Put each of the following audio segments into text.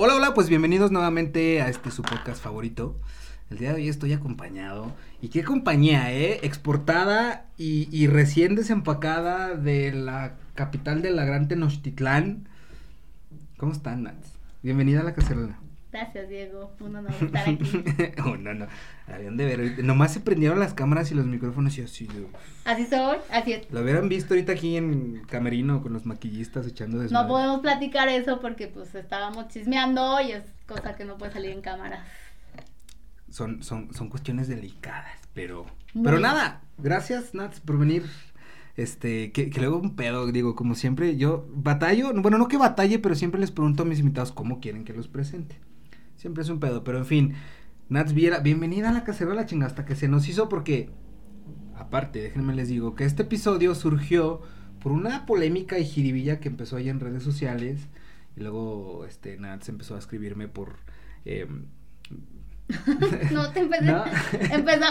Hola, hola, pues bienvenidos nuevamente a este su podcast favorito. El día de hoy estoy acompañado. ¿Y qué compañía, eh? Exportada y, recién desempacada de la capital de la Gran Tenochtitlán. ¿Cómo están, Nats? Bienvenida a la cacerola. Gracias, Diego. Un honor estar aquí. oh, no, no. Habían de ver. Nomás se prendieron las cámaras y los micrófonos y así. de- Así soy, así es. Lo hubieran visto ahorita aquí en Camerino con los maquillistas echando desmadre. No podemos platicar eso porque pues estábamos chismeando y es cosa que no puede salir en cámara. son, son, son cuestiones delicadas, pero, Muy. pero nada, gracias Nats por venir. Este, que, que luego un pedo, digo, como siempre, yo batallo, bueno, no que batalle, pero siempre les pregunto a mis invitados cómo quieren que los presente. Siempre es un pedo, pero en fin, Nats Viera, bienvenida a la cacerola chinga, hasta que se nos hizo porque, aparte, déjenme les digo, que este episodio surgió por una polémica y jiribilla que empezó ahí en redes sociales, y luego, este, Nats empezó a escribirme por... em, No te empecé, ¿No? empezó,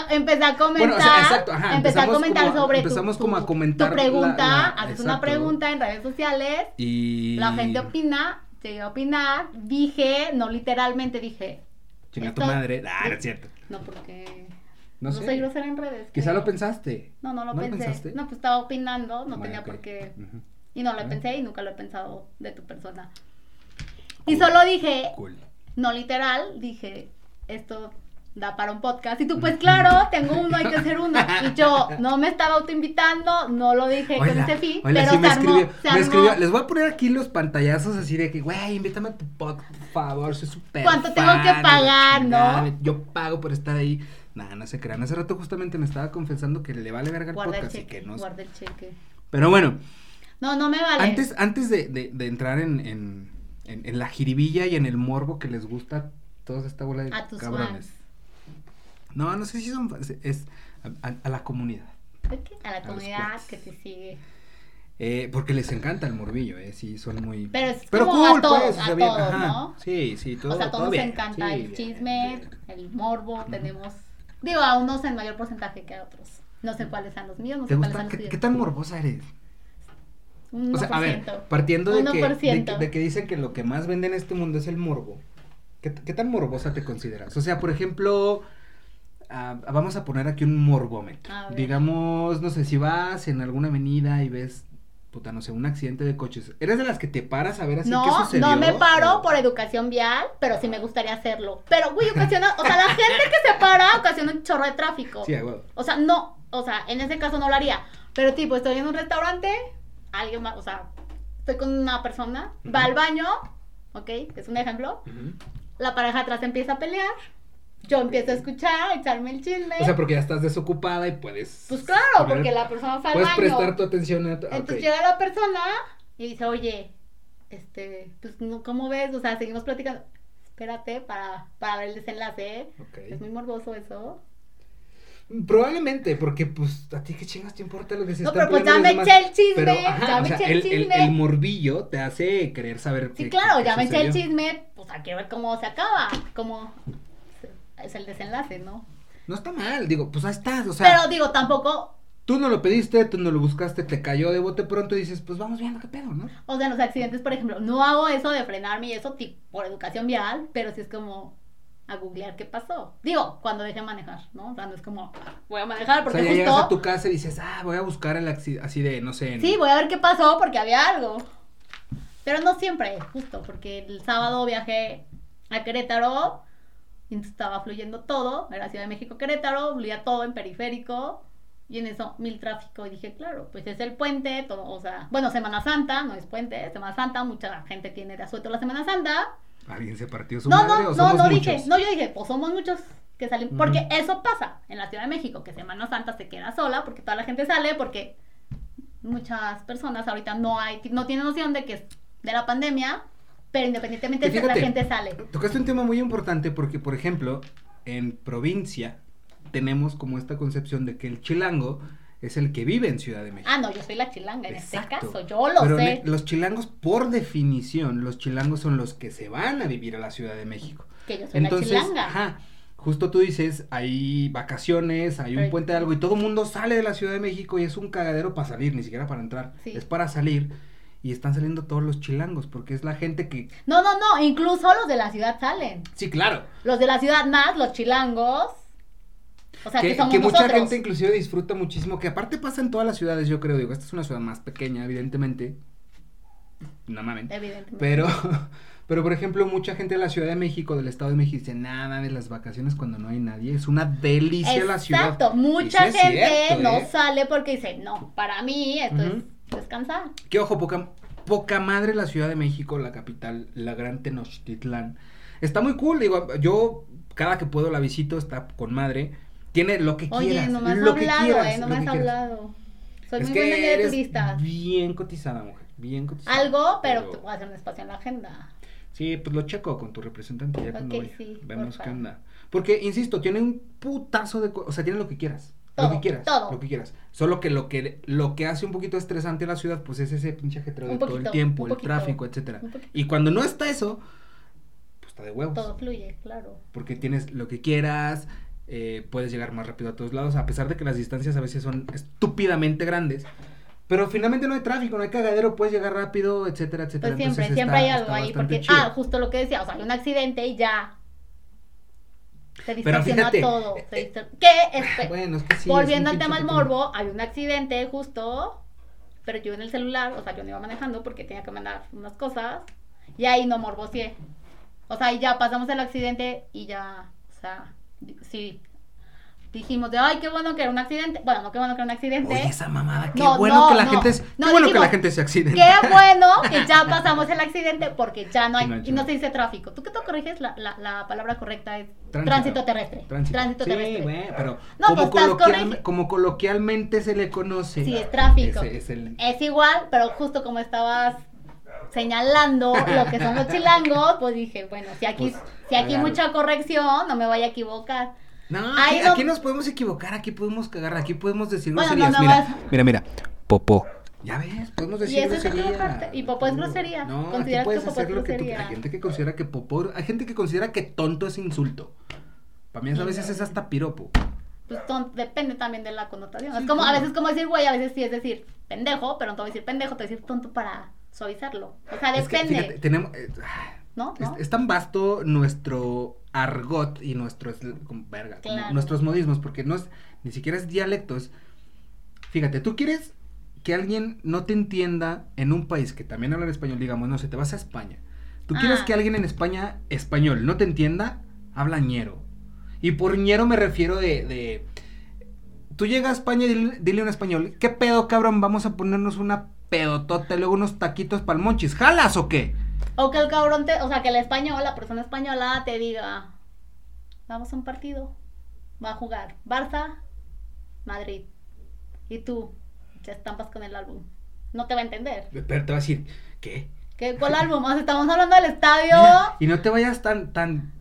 a comentar. Bueno, o sea, exacto, ajá, empecé a comentar como sobre empezamos tu, como a comentar tu pregunta. la- la- haces una pregunta en redes sociales. Y. La gente opina, llegué a opinar. Dije, no literalmente dije. Chinga tu madre. Ah, no es cierto. No, porque No, no, sé. soy grosera en redes. Quizá creo. lo pensaste. No, no lo ¿No pensé. pensaste? No, pues estaba opinando, no Bueno, tenía por qué. Y no lo pensé y nunca lo he pensado de tu persona. Cool. Y solo dije, Cool. no literal, dije, esto da para un podcast. Y tú, pues claro, tengo uno, hay que hacer uno. Y yo no me estaba autoinvitando, no lo dije con Oiga, ese fin, oiga, pero sí se me armó, escribió, se me armó. escribió. Les voy a poner aquí los pantallazos así de que, güey, invítame a tu podcast, por favor, soy súper ¿Cuánto tengo que pagar, no? Yo pago por estar ahí. Nada, no se crean. Hace rato justamente me estaba confesando que le vale verga el Guarda el podcast y que no. guarda el cheque. Pero bueno, No, no me vale. Antes, antes de, de, de entrar en, en, en, en la jiribilla y en el morbo que les gusta toda esta bola de a tus cabrones. fans. No, no sé si son fans, es a, a- a la comunidad. A la comunidad que te sigue. Eh, porque les encanta el morbillo, eh, sí, son muy... Pero es como a todos, a todos, ajá. ¿no? Sí, sí, todo o sea, a todo todos nos bien, encanta sí, el chisme, bien. el morbo, tenemos... Digo, a unos en mayor porcentaje que a otros. No sé cuáles sean los míos, no ¿Te sé cuáles sean los ¿Qué, tan morbosa eres? Un O sea, a ver, 1%. partiendo de que, de, 1%. que, de que dicen que lo que más vende en este mundo es el morbo, ¿qué, qué tan morbosa te consideras? O sea, por ejemplo, vamos a poner aquí un morbómetro. Digamos, no sé, si vas en alguna avenida y ves, puta, no sé, un accidente de coches, ¿eres de las que te paras a ver así qué No, sucedió? no me paro O- por educación vial, pero sí me gustaría hacerlo. Pero, güey, ocasiona, o sea, la gente que se para ocasiona un chorro de tráfico. Sí, huevo. O sea, no, o sea, en ese caso no lo haría. Pero tipo, estoy en un restaurante, alguien más, o sea, estoy con una persona, va al baño, ¿ok? Es un ejemplo. La pareja atrás empieza a pelear, yo empiezo a escuchar, a echarme el chisme. O sea, porque ya estás desocupada y puedes... pues claro, poner- porque la persona fue al Puedes baño. prestar tu atención a... ah, Entonces llega la persona y dice, oye, este, pues, no, ¿cómo ves? O sea, seguimos platicando. Espérate para, para ver el desenlace. Ok. Es muy morboso eso. Probablemente, porque pues a ti qué chingas te importa lo que se No, está pero pues ya me eché el chisme, Pero, ajá, ya o me sea, eché el el, el- chisme. el morbillo te hace querer saber Sí, qué- claro, qué- ya qué me eché el chisme, pues hay que ver cómo se acaba, cómo es el desenlace, ¿no? No está mal, digo, pues ahí estás, o sea, Pero digo, tampoco, tú no lo pediste, tú no lo buscaste, te cayó de bote pronto y dices, pues vamos viendo qué pedo, ¿no? o sea, en los accidentes, por ejemplo, no hago eso de frenarme y eso por educación vial, pero sí es como a googlear qué pasó. Digo, cuando dejé manejar, ¿no? O sea, no es como, voy a manejar O porque sea, ya llegas a justo... tu casa y dices, ah, voy a buscar el accidente, así de, no sé. en- Sí, voy a ver qué pasó porque había algo. Pero no siempre, justo, porque el sábado viajé a Querétaro y entonces estaba fluyendo todo, era Ciudad de México Querétaro, fluía todo en periférico y en eso mil tráfico y dije, claro, pues es el puente, todo, o sea, bueno, Semana Santa, no es puente, Semana Santa, mucha gente tiene de asueto la Semana Santa. ¿Alguien se partió su No, madre no, o no, somos no muchos? dije, no, yo dije, pues somos muchos que salimos, Ujú. porque eso pasa en la Ciudad de México, que Semana Santa se queda sola, porque toda la gente sale, porque muchas personas ahorita no hay, no tienen noción de que es de la pandemia, pero independientemente de la fíjate, gente sale. Tocaste un tema muy importante porque, por ejemplo, en provincia tenemos como esta concepción de que el chilango es el que vive en Ciudad de México. Ah, no, yo soy la chilanga en Exacto. este caso, yo lo Pero sé. los chilangos, por definición, los chilangos son los que se van a vivir a la Ciudad de México. Que yo soy Entonces, la chilanga. ajá, justo tú dices, hay vacaciones, hay un puente de algo y todo el mundo sale de la Ciudad de México y es un cagadero para salir, ni siquiera para entrar, Sí. es para salir. Y están saliendo todos los chilangos, porque es la gente que... No, no, no, incluso los de la ciudad salen. Sí, claro. Los de la ciudad más, los chilangos. O sea, que, que, somos que mucha gente inclusive disfruta muchísimo, que aparte pasa en todas las ciudades, yo creo, digo, esta es una ciudad más pequeña, evidentemente. No mames. Evidentemente. Pero, pero por ejemplo, mucha gente de la Ciudad de México, del Estado de México, dice, nada de las vacaciones cuando no hay nadie. Es una delicia la ciudad. Exacto, mucha gente cierto, no ¿eh? sale porque dice, no, para mí esto es descansar. Que ojo, poca, poca madre la Ciudad de México, la capital, la gran Tenochtitlán. Está muy cool, digo, yo cada que puedo la visito, está con madre. Tiene lo que Oye, quieras. no me has lo hablado, quieras, eh, no me has hablado. Soy es muy buena guía de turistas. bien cotizada, mujer, bien cotizada. Algo, pero, te voy a hacer un espacio en la agenda. Sí, pues lo checo con tu representante ya cuando vaya. sí, Vemos qué onda. Porque, insisto, tiene un putazo de... O sea, tiene lo que quieras. Lo Todo, que quieras. todo. Lo que quieras. Solo que lo que lo que hace un poquito estresante a la ciudad, pues es ese pinche ajetreo de Un todo el poquito, tiempo, el poquito, tráfico, etcétera. poquito. Y cuando no está eso, pues está de huevos. Todo fluye, claro. Porque tienes lo que quieras, eh, puedes llegar más rápido a todos lados, a pesar de que las distancias a veces son estúpidamente grandes. Pero finalmente no hay tráfico, no hay cagadero, puedes llegar rápido, etcétera, etcétera. Pues siempre, Entonces siempre está- hay algo ahí. Porque, chido. ah, justo lo que decía, o sea, hay un accidente y ya. Se Pero fíjate, todo. eh, se distor- ¿Qué? Espe- Bueno, es que sí, Volviendo es al tema del morbo, hay un accidente justo, pero yo en el celular, o sea, yo no iba manejando porque tenía que mandar unas cosas, y ahí no morboseé. O sea, y ya pasamos el accidente y ya, o sea, sí, dijimos de, ay, qué bueno que era un accidente. Bueno, no qué bueno que era un accidente. Oye, esa mamada, qué No, bueno no, que la no. gente es, qué bueno que la gente se accidente. Qué bueno que ya pasamos el accidente porque ya no hay, y no se dice tráfico. ¿Tú qué te corriges? La, la, la palabra correcta es Tránsito. tránsito, terrestre. Tránsito. Tránsito sí, terrestre. güey, pero No, como, pues, coloquial- como coloquialmente se le conoce. Sí, es tráfico. Es el- Es igual, pero justo como estabas señalando lo que son los chilangos, pues dije, bueno, si aquí, Pues, si aquí hay mucha corrección, no me vaya a equivocar. No, aquí, aquí nos podemos equivocar, aquí podemos cagar, aquí podemos decir Bueno, groserías. no, no mira, vas- mira, mira, popó. Ya ves, podemos decir Y eso es grosería. ¿Y popó es grosería? No, aquí ¿Consideras puedes que hacer lo que tú? Hay gente que considera que popó, hay gente que considera que tonto es insulto. Para mí a veces es hasta piropo. Pues ton- depende también de la connotación. Sí, es como, a claro. veces como decir güey, a veces sí es decir pendejo, pero no te voy a decir pendejo, te voy a decir tonto para suavizarlo. O sea, Es que, depende. fíjate, tenemos... eh, ¿No? Es, ¿No? es tan vasto nuestro argot y nuestros como, verga, como Claro. nuestros modismos, porque no es, ni siquiera es dialectos. Fíjate, tú quieres que alguien no te entienda en un país que también habla español, digamos, no sé, te vas a España. Tú quieres Ah. que alguien en España español no te entienda, habla ñero. Y por ñero me refiero de, de tú llegas a España y dile, dile a un español, ¿qué pedo, cabrón? Vamos a ponernos una pedotota y luego unos taquitos palmonchis. ¿Jalas o qué? O que el cabrón te, o sea, que el español, la persona española te diga, vamos a un partido, va a jugar Barça, Madrid. Y tú te estampas con el álbum. No te va a entender. Pero te va a decir, ¿qué? ¿Qué, ¿Cuál álbum? O sea, estamos hablando del estadio. Mira, y no te vayas tan, tan,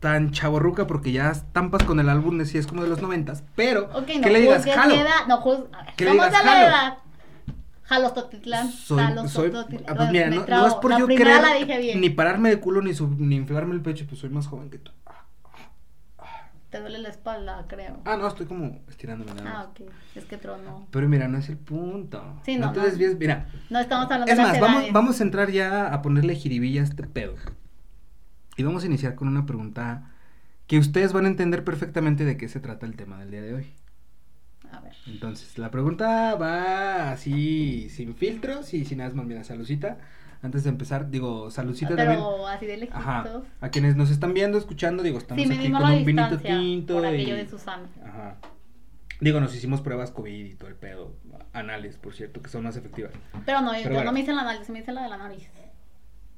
tan chaborruca porque ya estampas con el álbum de si es como de los noventas, pero Ok, no que le digas, jalo. edad. No juz... a ver, Que le digas, jalo. Edad. Jalostotitlán. Soy, soy, ah, pues mira, no, no es por La yo bien. ni pararme de culo ni, sub- ni inflarme el pecho, pues soy más joven que tú. Ah, Te duele la espalda, creo. Ah, no, estoy como estirándome nada más. Ah, ok. Es que tronó. Pero mira, no es el punto. Sí, no, no, te no. desvíes, mira. No estamos hablando Es de más, vamos, vamos a entrar ya a ponerle jiribilla a este pedo. Y vamos a iniciar con una pregunta que ustedes van a entender perfectamente de qué se trata el tema del día de hoy. A ver. Entonces, la pregunta va así, sin filtros y sin asmas. Mira, salucita. Antes de empezar, digo, salucita también. Pero así de lejitos. Ajá. A quienes nos están viendo, escuchando, digo, estamos Sí, aquí con un vinito tinto. por y- aquello de Susana. Ajá. Digo, nos hicimos pruebas COVID y todo el pedo. Anales, por cierto, que son más efectivas. Pero no, Pero yo bueno. no me hice la nariz, me hice la de la nariz.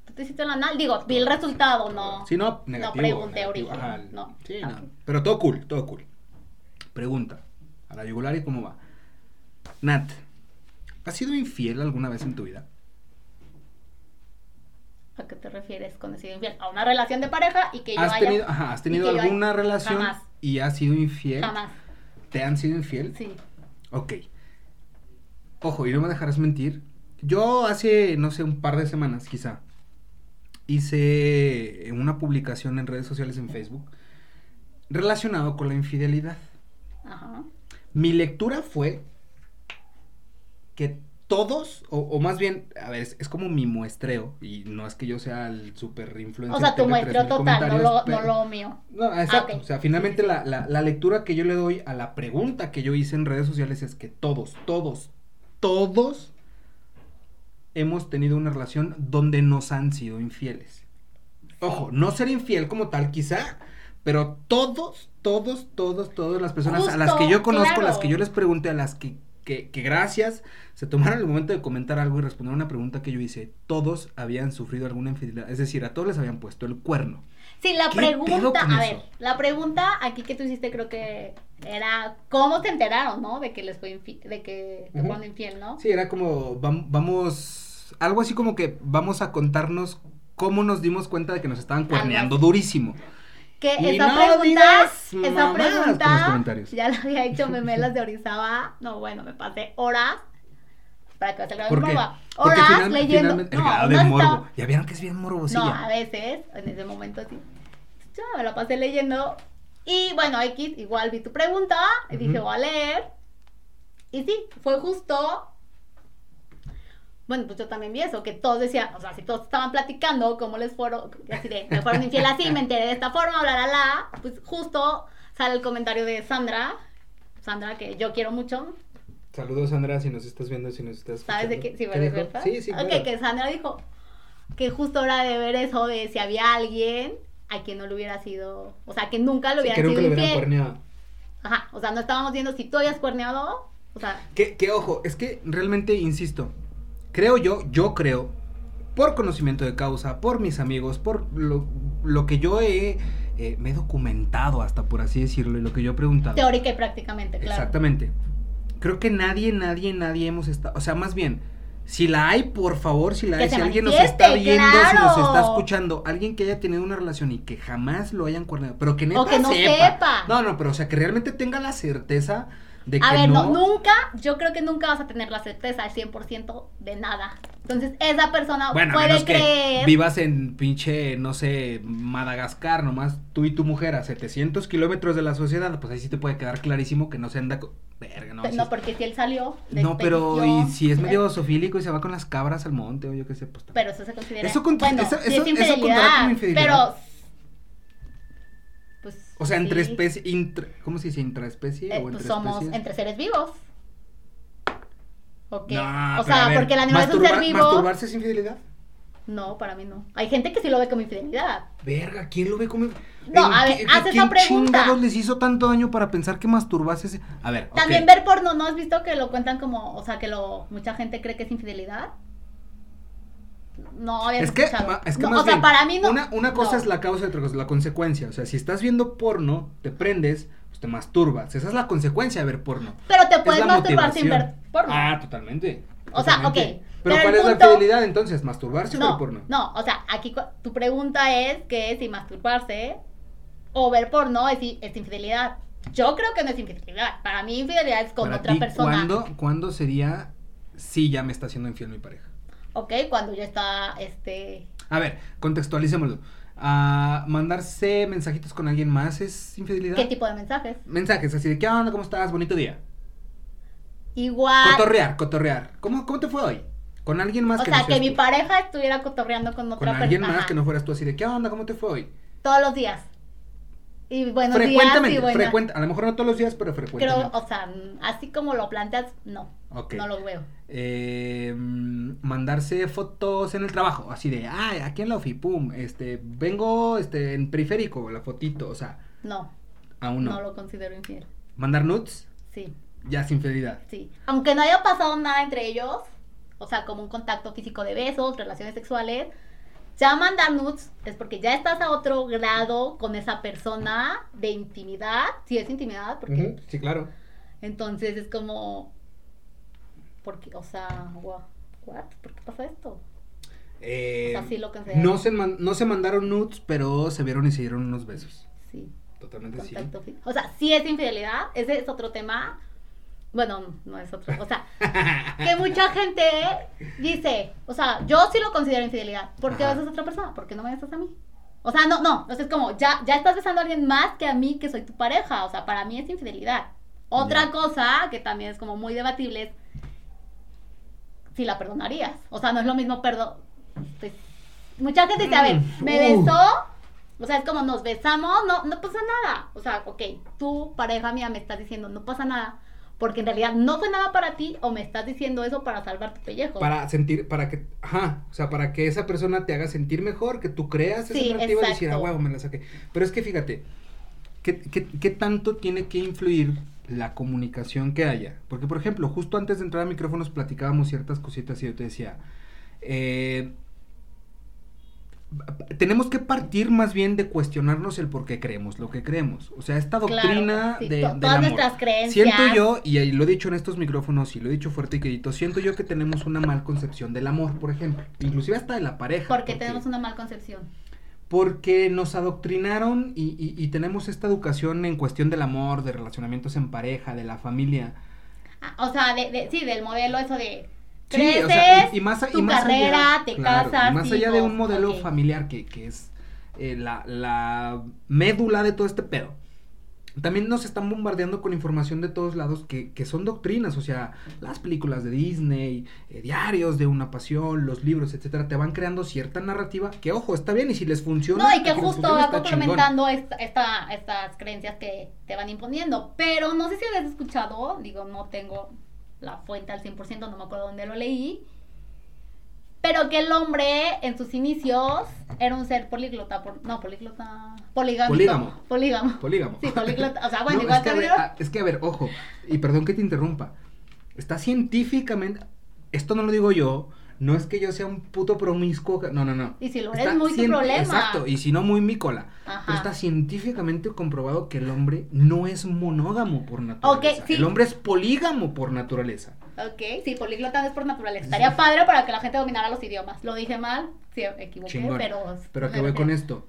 ¿Tú te hiciste la nariz? Digo, vi el resultado, no. Sí, no, negativo. No pregunté negativo, origen. ajá. No. Sí, Ah, no. Pero todo cool, todo cool. Pregunta. A la yugular y cómo va. Nat, ¿has sido infiel alguna vez en tu vida? ¿A qué te refieres con decir infiel? A una relación de pareja y que yo ¿Has haya... tenido, ajá, ¿has tenido haya- alguna relación Jamás, y has sido infiel? jamás. ¿Te han sido infiel? Sí. Ok. Ojo, y no me dejarás mentir. Yo hace, no sé, un par de semanas quizá, hice una publicación en redes sociales en Facebook relacionado con la infidelidad. Ajá. Mi lectura fue que todos, o, o más bien, a ver, es, es como mi muestreo, y no es que yo sea el super influencer. O sea, tu muestreo 3,000 total, no lo, pero- no lo mío. No, exacto. Ah, ok. O sea, finalmente la, la, la lectura que yo le doy a la pregunta que yo hice en redes sociales es que todos, todos, todos hemos tenido una relación donde nos han sido infieles. Ojo, no ser infiel como tal quizá, pero todos, todos, todos, todas las personas a las que yo conozco, a las que yo les pregunté, a las que, que, que gracias, se tomaron el momento de comentar algo y responder una pregunta que yo hice, todos habían sufrido alguna infidelidad. Es decir, a todos les habían puesto el cuerno. Sí, la ¿Qué pedo pregunta, a ver, la pregunta aquí que tú hiciste creo que era cómo se enteraron, ¿no? De que les fue infiel, de que te Ujú. fueron infiel, ¿no? Sí, era como, vam- vamos, algo así como que vamos a contarnos cómo nos dimos cuenta de que nos estaban cuerneando durísimo. Que Y esa no pregunta, esa ya la había hecho Memelas de Orizaba, no, bueno, me pasé horas para que vas a ¿Por de qué? Horas final- leyendo, el no, grado no de morbo. estaba- Ya vieron que es bien morbosilla. No, a veces, en ese momento sí. Ya me la pasé leyendo. Y bueno, X, igual vi tu pregunta y dije, voy a leer. Y sí, fue justo. Bueno, pues yo también vi eso, que todos decían, o sea, si todos estaban platicando cómo les fueron, así de, me fueron infiel así, me enteré de esta forma, bla, bla, bla, pues justo sale el comentario de Sandra, Sandra, que yo quiero mucho, Saludos, Sandra, si nos estás viendo, si nos estás ¿Sabes de escuchando. qué? Sí, ¿Qué. Sí, sí, Ok, claro. que Sandra dijo que justo hora de ver eso de si había alguien a quien no le hubiera sido, o sea, que nunca Sí, hubiera que nunca sido lo hubieran infiel. cuerneado. Ajá, o sea, no estábamos viendo si tú habías cuerneado, o sea, Que, que ojo, es que realmente, insisto, creo yo, yo creo, por conocimiento de causa, por mis amigos, por lo, lo que yo he, eh, me he documentado hasta por así decirlo, y lo que yo he preguntado. teórica y prácticamente, claro. Exactamente. Creo que nadie, nadie, nadie hemos estado, o sea, más bien, si la hay, por favor, si la Que hay, si alguien nos está viendo, si nos está escuchando, alguien que haya tenido una relación y que jamás lo hayan cuerneado, pero que neta O que no sepa. sepa. No, no, pero o sea, que realmente tenga la certeza de que A ver, no. nunca, yo creo que nunca vas a tener la certeza al 100% de nada. Entonces, esa persona Bueno, puede menos que vivas en pinche, no sé, Madagascar, nomás tú y tu mujer a 700 kilómetros de la sociedad, pues ahí sí te puede quedar clarísimo que no se anda... Verga, no. Pe- sí no, porque si él salió de No, pero y si es medio eh, sofílico y se va con las cabras al monte o yo qué sé, pues también. Pero eso se considera. Eso cont- bueno, eso- eso- es eso contará infidelidad, como infidelidad. Pero. Pues. O sea, entre especies, ¿cómo se dice? ¿Intraespecie Eh, o pues entre somos especies? entre seres vivos. ¿O qué? No, o sea, ver, porque el animal es un ser vivo. ¿Masturbarse es infidelidad? No, para mí no. Hay gente que sí lo ve como infidelidad. Verga, ¿quién lo ve como No, ¿En a ver, haz esa ¿quién pregunta. chingados les hizo tanto daño para pensar que masturbarse es... A ver. También ver porno, ¿no has visto que lo cuentan como, o sea, que lo mucha gente cree que es infidelidad? No había Es que, escuchado. es que No, más o sea, bien, para mí no. Una, una cosa no. es la causa y otra cosa es la consecuencia. O sea, si estás viendo porno, te prendes, pues te masturbas. Esa es la consecuencia de ver porno. Pero te Es puedes masturbar sin ver porno. Ah, totalmente. O sea, ok, Pero, pero ¿cuál el es la punto- fidelidad entonces? ¿Masturbarse o ver No, porno? no, o sea, aquí tu pregunta es que si masturbarse o ver porno es, infidelidad. Yo creo que no es infidelidad. Para mí infidelidad es con otra ti, persona. ¿cuándo, ¿Cuándo sería si ya me está haciendo infiel mi pareja? Ok, cuando ya está, este... A ver, contextualicémoslo. Ah, mandarse mensajitos con alguien más es infidelidad. ¿Qué tipo de mensajes? Mensajes así de, ¿qué onda? ¿Cómo estás? Bonito día. Igual... Cotorrear, cotorrear. ¿Cómo, ¿Cómo te fue hoy? Con alguien más o que sea, no que mi tú. pareja estuviera cotorreando con Con otra alguien persona. más que no fueras tú así de, ¿qué onda? ¿Cómo te fue hoy? Todos los días. Y buenos días frecuentemente, y buenas... frecuente, a lo mejor no todos los días, pero Creo, frecuentemente. o sea, así como lo planteas, no. No lo veo. Eh, mandarse fotos en el trabajo, así de, ay, aquí en la ofi, pum, este, vengo, este, en periférico, la fotito, o sea, No, aún no. no lo considero infiel. Mandar nudes, Sí. ya es infidelidad. Sí, aunque no haya pasado nada entre ellos, o sea, como un contacto físico de besos, relaciones sexuales, ya mandar nudes es porque ya estás a otro grado con esa persona de intimidad, si es intimidad, porque Ujú, Sí, claro. entonces es como, porque, o sea, gua- what, ¿por qué pasa esto? Eh, O sea, sí lo no, se man- no se mandaron nudes, pero se vieron y se dieron unos besos. Sí, Totalmente sí. contacto. O sea, sí es infidelidad, ese es otro tema. Bueno, no es otro, o sea, que mucha gente dice, o sea, yo sí lo considero infidelidad. ¿Por qué Ajá. besas a otra persona? ¿Por qué no me besas a mí? O sea, no, no, o sea, es como, ya, ya estás besando a alguien más que a mí, que soy tu pareja. O sea, para mí es infidelidad. Otra Ya. cosa que también es como muy debatible es si la perdonarías. O sea, no es lo mismo perdón. Pues, mucha gente dice, a ver, Mm, me uh. besó. O sea, es como nos besamos, no, no pasa nada. O sea, ok, tú, pareja mía, me estás diciendo, no pasa nada. Porque en realidad no fue nada para ti o me estás diciendo eso para salvar tu pellejo. Para sentir, para que, ajá, o sea, para que esa persona te haga sentir mejor, que tú creas esa Sí, narrativa y decir, ah, huevo, me la saqué. Pero es que fíjate, ¿qué, qué, qué tanto tiene que influir la comunicación que haya? Porque, por ejemplo, justo antes de entrar a micrófonos platicábamos ciertas cositas y yo te decía, eh, tenemos que partir más bien de cuestionarnos el por qué creemos lo que creemos. O sea, esta Claro, doctrina sí, de, to- del todas amor. nuestras creencias. Siento yo, y lo he dicho en estos micrófonos y lo he dicho fuerte y quedito, siento yo que tenemos una mal concepción del amor, por ejemplo, inclusive hasta de la pareja. Porque tenemos una mal concepción. Porque nos adoctrinaron y, y- y tenemos esta educación en cuestión del amor, de relacionamientos en pareja, de la familia. Ah, O sea, de, de- sí, del modelo eso de Sí, o sea, y, y más, tu carrera, allá, te claro, y casas, más allá de un modelo familiar que, que es eh, la, la médula de todo este pedo. También nos están bombardeando con información de todos lados que, que son doctrinas, o sea, las películas de Disney, eh, diarios de una pasión, los libros, etcétera, te van creando cierta narrativa que, ojo, está bien y si les funciona. No, y que justo va complementando esta, esta- estas creencias que te van imponiendo. Pero no sé si habías escuchado, digo, no tengo la fuente al 100%, no me acuerdo dónde lo leí. Pero que el hombre en sus inicios era un ser políglota, por- no, políglota, poligámico. Polígamo. Polígamo. Polígamo. Sí, políglota, o sea, bueno, No, igual es, que a que ver, ah, es que, a ver, ojo, y perdón que te interrumpa. Está científicamente. Esto no lo digo yo. No es que yo sea un puto promiscuo. No, no, no. Y si lo eres, Está muy tu cien- problema. Exacto, y si no, muy mi cola. Ajá. Pero está científicamente comprobado que el hombre no es monógamo por naturaleza. Sí. El hombre es polígamo por naturaleza. Ok, sí, políglota es por naturaleza. Estaría padre para que la gente dominara los idiomas. Lo dije mal, sí, me equivoqué, Chingón. pero... Pero que voy con esto.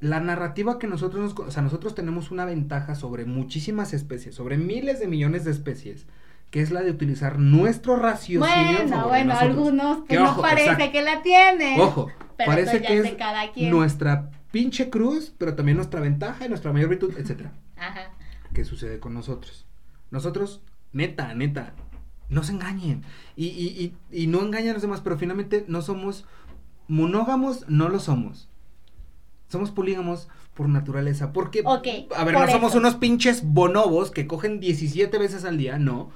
La narrativa que nosotros nos, o sea, nosotros tenemos una ventaja sobre muchísimas especies, sobre miles de millones de especies, que es la de utilizar nuestro raciocinio. Bueno, bueno, nosotros. algunos Que pues no ojo, parece exacto. que la tienen. Ojo, Pero parece ya que es cada quien. nuestra pinche cruz, pero también nuestra ventaja y nuestra mayor virtud, etcétera. Ajá. ¿Qué sucede con nosotros? Nosotros, neta, neta, no se engañen. Y, y, y, y no engañen a los demás, pero finalmente no somos monógamos, no lo somos. Somos polígamos por naturaleza. Porque, a ver, por no somos unos pinches bonobos que cogen 17 veces al día, no.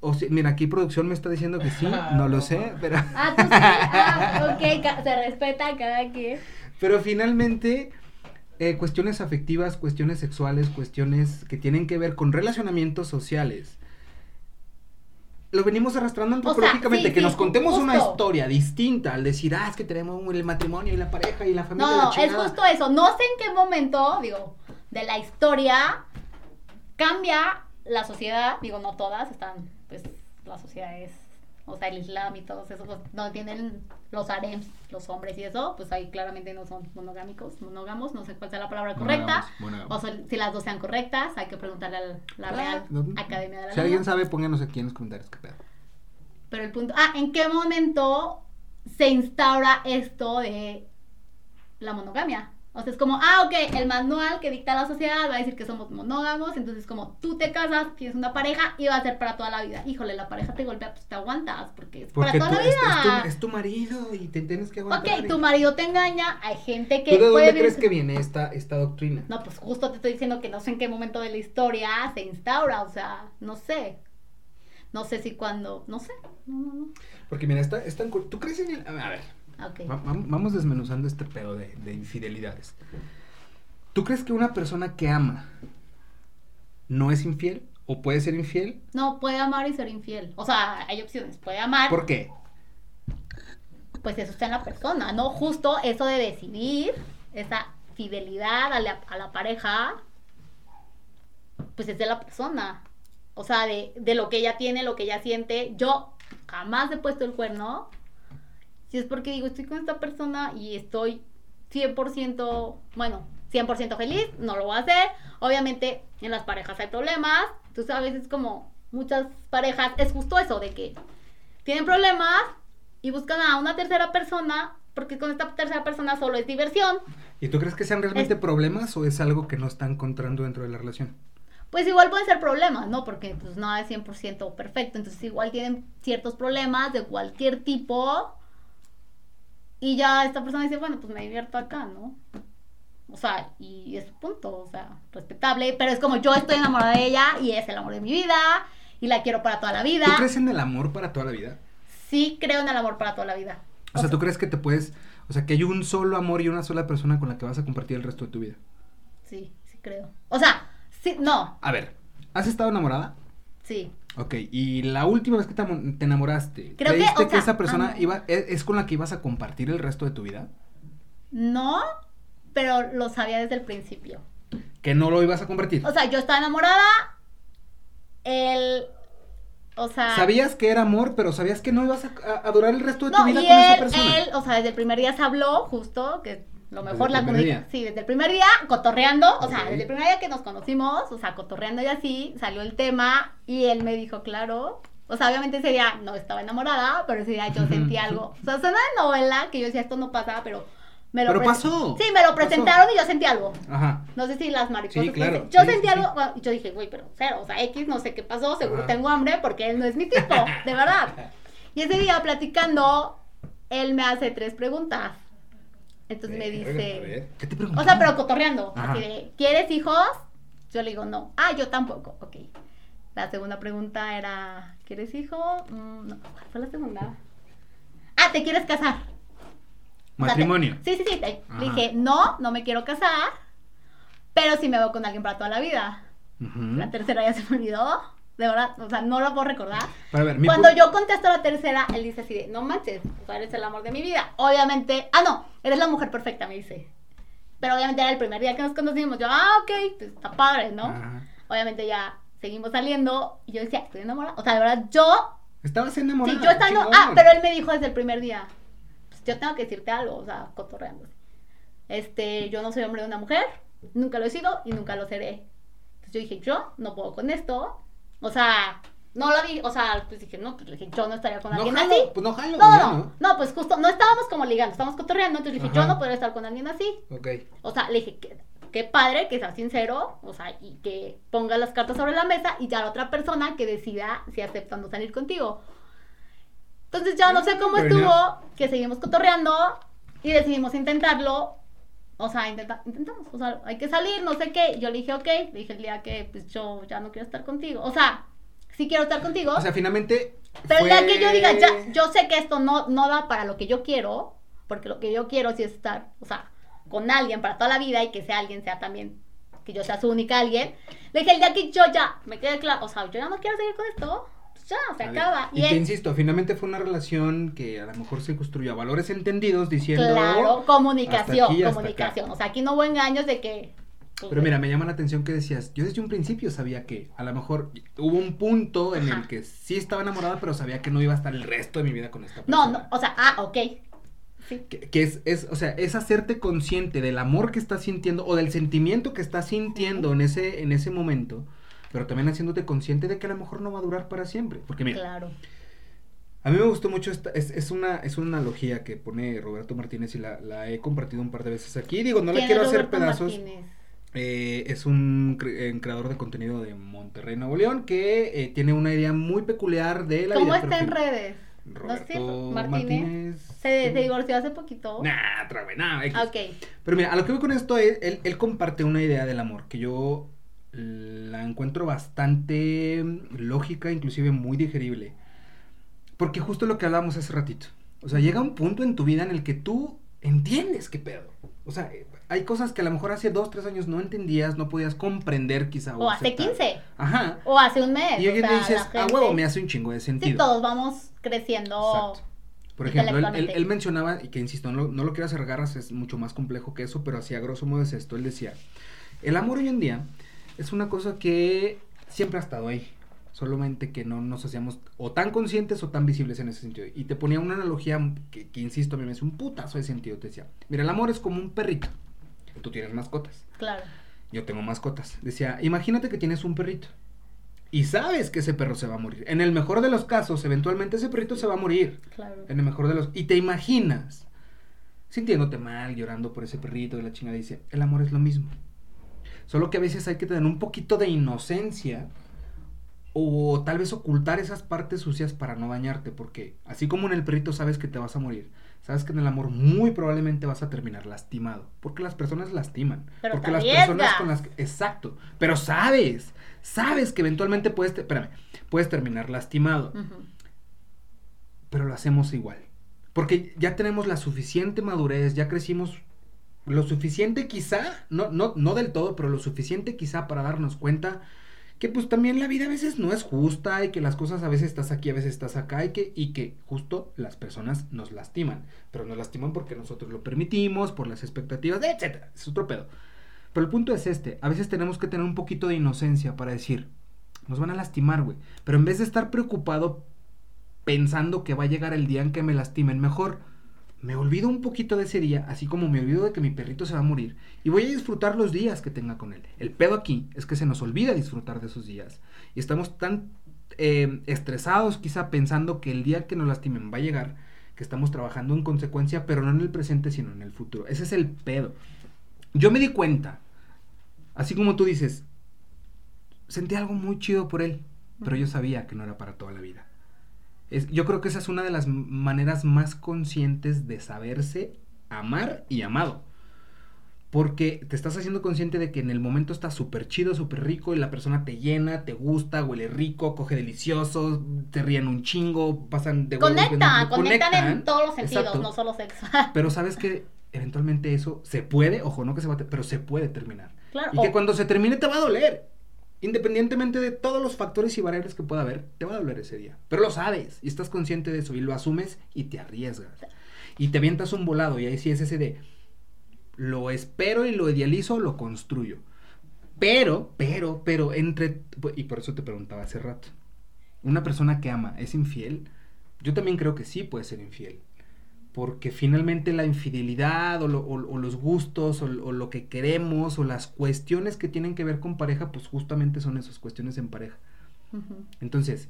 O mira, aquí producción me está diciendo que sí, no lo sé, pero... Ah, tú sí. Ah, ok, se respeta a cada quien. Pero finalmente, eh, cuestiones afectivas, cuestiones sexuales, cuestiones que tienen que ver con relacionamientos sociales. Lo venimos arrastrando antropológicamente, sí, que sí, nos contemos una historia distinta al decir, ah, es que tenemos el matrimonio y la pareja y la familia. la No, es chingada". justo eso. No sé en qué momento, digo, de la historia cambia la sociedad. Digo, no todas, están, pues, las sociedades, o sea, el Islam y todos esos, pues, no tienen los harems, los hombres y eso, pues ahí claramente no son monogámicos, monógamos, no sé cuál sea la palabra correcta. O sea, si las dos sean correctas, hay que preguntarle a la Ah, Real no- Academia de la Si alguien sabe, pónganos aquí en los comentarios qué pedo. Pero el punto, ah, ¿en qué momento se instaura esto de la monogamia? O sea, es como, ah, ok, el manual que dicta la sociedad va a decir que somos monógamos, entonces como tú te casas, tienes una pareja y va a ser para toda la vida. Híjole, la pareja te golpea, pues te aguantas, porque es Porque para tú, toda la es, es vida. tu, es tu marido y te tienes que aguantar. ok, tu marido te engaña, hay gente que ¿Tú de dónde puede crees que viene esta, esta doctrina? No, pues justo te estoy diciendo que no sé en qué momento de la historia se instaura, o sea, no sé. No sé si cuando, no sé. No, no, no. Porque mira, está, está en cu- ¿Tú crees en el... A ver, Va- vam- Vamos desmenuzando este pedo de, de infidelidades. ¿Tú crees que una persona que ama no es infiel? ¿O puede ser infiel? No, puede amar y ser infiel. O sea, hay opciones. Puede amar, ¿Por qué? pues eso está en la persona, ¿no? Justo eso de decidir, esa fidelidad a la, a la pareja, pues es de la persona. O sea, de, de lo que ella tiene, lo que ella siente. Yo jamás he puesto el cuerno. Si es porque digo, estoy con esta persona y estoy 100%, bueno, 100% feliz, no lo voy a hacer. Obviamente en las parejas hay problemas. Tú sabes, es como muchas parejas, es justo eso, de que tienen problemas y buscan a una tercera persona porque con esta tercera persona solo es diversión. ¿Y tú crees que sean realmente Es- problemas o es algo que no están encontrando dentro de la relación? pues igual pueden ser problemas, ¿no? Porque pues nada es 100% perfecto, entonces igual tienen ciertos problemas de cualquier tipo y ya esta persona dice, bueno, pues me divierto acá, ¿no? O sea, y es punto, o sea, respetable, pero es como yo estoy enamorada de ella y es el amor de mi vida y la quiero para toda la vida. ¿Tú crees en el amor para toda la vida? Sí, creo en el amor para toda la vida. O, sea, ¿tú crees que te puedes, o sea, que hay un solo amor y una sola persona con la que vas a compartir el resto de tu vida? Sí, sí creo. O sea, sí, no. A ver, ¿has estado enamorada? Sí. Ok, y la última vez que te, amo- te enamoraste, Creo que, ¿creíste que, esa persona iba, es, es con la que ibas a compartir el resto de tu vida? No, pero lo sabía desde el principio. Que no lo ibas a compartir. O sea, yo estaba enamorada. Él. O sea. Sabías que era amor, pero sabías que no ibas a, a- a durar el resto de tu vida y con esa persona. él, o sea, desde el primer día se habló, justo, que lo mejor la primer comunica. día. Sí, desde el primer día, cotorreando, o sea, desde el primer día que nos conocimos, o sea, cotorreando y así, salió el tema y él me dijo, claro. O sea, obviamente ese día no estaba enamorada, pero ese día yo sentí algo. O sea, suena de novela que yo decía, esto no pasa, pero me lo Pero pasó, Sí, me lo pasó. presentaron y yo sentí algo. Ajá. No sé si las mariposas. Sí, claro. Yo Sí, sentí sí, algo. bueno, y yo dije, güey, pero cero. O sea, X, no sé qué pasó. Seguro Ajá. tengo hambre porque él no es mi tipo. De verdad. Y ese día platicando, él me hace tres preguntas. Entonces me dice. ¿Qué te preguntó? O sea, pero cotorreando. Ajá. Así de, ¿quieres hijos? Yo le digo, no. Ah, yo tampoco. Ok. La segunda pregunta era, ¿quieres hijo? Mm, no. ¿Cuál fue la segunda? Ah, ¿te quieres casar? O sea, te- Matrimonio. Sí, sí, sí. te-. Le dije, no, no me quiero casar, pero sí me veo con alguien para toda la vida. La tercera ya se me olvidó. De verdad, o sea, no la puedo recordar. Pero a ver, Cuando yo contesto la tercera, él dice así de, no manches, o sea, eres el amor de mi vida. Obviamente, ah, no, eres la mujer perfecta, me dice. Pero obviamente era el primer día que nos conocimos. Yo, ah, ok, pues está padre, ¿no? Ajá. Obviamente ya seguimos saliendo y yo decía, estoy enamorada. O sea, de verdad, yo Estabas enamorada. Sí, yo estando. chingón. Ah, pero él me dijo desde el primer día. Pues yo tengo que decirte algo, o sea, cotorreando. Este, yo no soy hombre de una mujer, nunca lo he sido y nunca lo seré. Entonces yo dije, yo no puedo con esto. O sea, no lo dije, o sea, pues dije, no, pues le dije, yo no estaría con No alguien jalo, así. pues no jalo, No, no, no, no, pues justo, no estábamos como ligando, estábamos cotorreando, entonces dije, Ajá. yo no podría estar con alguien así. Ok. O sea, le dije, qué, qué padre que sea sincero, o sea, y que ponga las cartas sobre la mesa y ya la otra persona que decida si acepta o no salir contigo. Entonces ya no sé cómo estuvo, que seguimos cotorreando y decidimos intentarlo. O sea, intenta- intentamos, o sea, hay que salir, no sé qué. Yo le dije, ok, le dije el día que pues yo ya no quiero estar contigo. O sea, sí quiero estar contigo, O sea, finalmente. pero el día que yo diga, ya, yo sé que esto no, no da para lo que yo quiero, porque lo que yo quiero sí es estar, o sea, con alguien para toda la vida y que sea alguien sea también, que yo sea su única alguien. Le dije, el día que yo ya me quede claro, o sea, yo ya no quiero seguir con esto, ya, se acaba. Y, él, insisto, finalmente fue una relación que a lo mejor se construyó a valores entendidos diciendo. claro, comunicación, aquí, comunicación. O sea, aquí no hubo engaños de que... pues, Pero mira, me llama la atención que decías, yo desde un principio sabía que a lo mejor hubo un punto en Ajá. el que sí estaba enamorada, pero sabía que no iba a estar el resto de mi vida con esta persona. No, no, o sea, ah, ok. Sí. Que, que es, es, o sea, es hacerte consciente del amor que estás sintiendo o del sentimiento que estás sintiendo en ese, en ese momento, pero también haciéndote consciente de que a lo mejor no va a durar para siempre. Porque mira, Claro. a mí me gustó mucho esta, es, es una, es una analogía que pone Roberto Martínez y la, la he compartido un par de veces aquí. Digo, no le ¿Quién quiero hacer Roberto pedazos. Eh, es un cre- eh, creador de contenido de Monterrey, Nuevo León, que eh, tiene una idea muy peculiar de la ¿Cómo vida. está en redes? ¿No es Roberto? Martínez. Martínez. Se, se divorció hace poquito. Nah, otra vez. Ah, Ok. Pero mira, a lo que voy con esto es, él, él comparte una idea del amor que yo la encuentro bastante lógica, inclusive muy digerible. Porque justo lo que hablábamos hace ratito. O sea, llega un punto en tu vida en el que tú entiendes qué pedo. O sea, hay cosas que a lo mejor hace dos, tres años no entendías, no podías comprender quizá. O hace aceptar. 15. Ajá. O hace un mes. Y o hoy sea, dices, la a gente- huevo, me hace un chingo de sentido. Sí, todos vamos creciendo. Exacto. Por ejemplo, él, él- él mencionaba, y que insisto, no, no lo quiero hacer garras, es mucho más complejo que eso, pero así a grosso modo es esto. Él decía, el amor hoy en día es una cosa que siempre ha estado ahí, solamente que no nos hacíamos o tan conscientes o tan visibles en ese sentido. Y te ponía una analogía que, que, insisto, a mí me hace un putazo de sentido. Te decía, mira, el amor es como un perrito. Tú tienes mascotas, Claro. yo tengo mascotas. Decía, imagínate que tienes un perrito. Y sabes que ese perro se va a morir. En el mejor de los casos, eventualmente ese perrito se va a morir. Claro. En el mejor de los. Y te imaginas sintiéndote mal, llorando por ese perrito de la chingada. Dice: El amor es lo mismo. Solo que a veces hay que tener un poquito de inocencia o tal vez ocultar esas partes sucias para no dañarte, porque así como en el perrito sabes que te vas a morir, sabes que en el amor muy probablemente vas a terminar lastimado, porque las personas lastiman, Pero porque las personas con las que, exacto, pero sabes, sabes que eventualmente puedes, te- espérame, puedes terminar lastimado, pero lo hacemos igual, porque ya tenemos la suficiente madurez, ya crecimos lo suficiente quizá, no, no, no del todo, pero lo suficiente quizá para darnos cuenta que pues también la vida a veces no es justa y que las cosas a veces estás aquí, a veces estás acá y que, y que justo las personas nos lastiman, pero nos lastiman porque nosotros lo permitimos, por las expectativas, etcétera, es otro pedo. Pero el punto es este, a veces tenemos que tener un poquito de inocencia para decir, nos van a lastimar, güey, pero en vez de estar preocupado pensando que va a llegar el día en que me lastimen, mejor me olvido un poquito de ese día, así como me olvido de que mi perrito se va a morir, y voy a disfrutar los días que tenga con él. El pedo aquí es que se nos olvida disfrutar de esos días, y estamos tan eh, estresados quizá pensando que el día que nos lastimen va a llegar, que estamos trabajando en consecuencia, pero no en el presente, sino en el futuro. Ese es el pedo. Yo me di cuenta, así como tú dices, sentí algo muy chido por él, pero yo sabía que no era para toda la vida. Es- yo creo que esa es una de las maneras más conscientes de saberse amar y amado. Porque te estás haciendo consciente de que en el momento está súper chido, súper rico y la persona te llena, te gusta, huele rico, coge delicioso, te ríen un chingo, pasan de huevos Conectan, conectan en todos los sentidos, exacto. no solo sexual. Pero sabes que eventualmente eso se puede, ojo, no que se va a, pero se puede terminar. Claro. Y que cuando se termine te va a doler. Independientemente de todos los factores y variables que pueda haber, te va a doler ese día. Pero lo sabes y estás consciente de eso y lo asumes y te arriesgas. Y te avientas un volado y ahí sí es ese de lo espero y lo idealizo, lo construyo. Pero, pero, pero, entre... Y por eso te preguntaba hace rato. Una persona que ama es infiel. Yo también creo que sí puede ser infiel. Porque finalmente la infidelidad o, lo- o- o los gustos o, o lo que queremos o las cuestiones que tienen que ver con pareja, pues justamente son esas cuestiones en pareja. Entonces,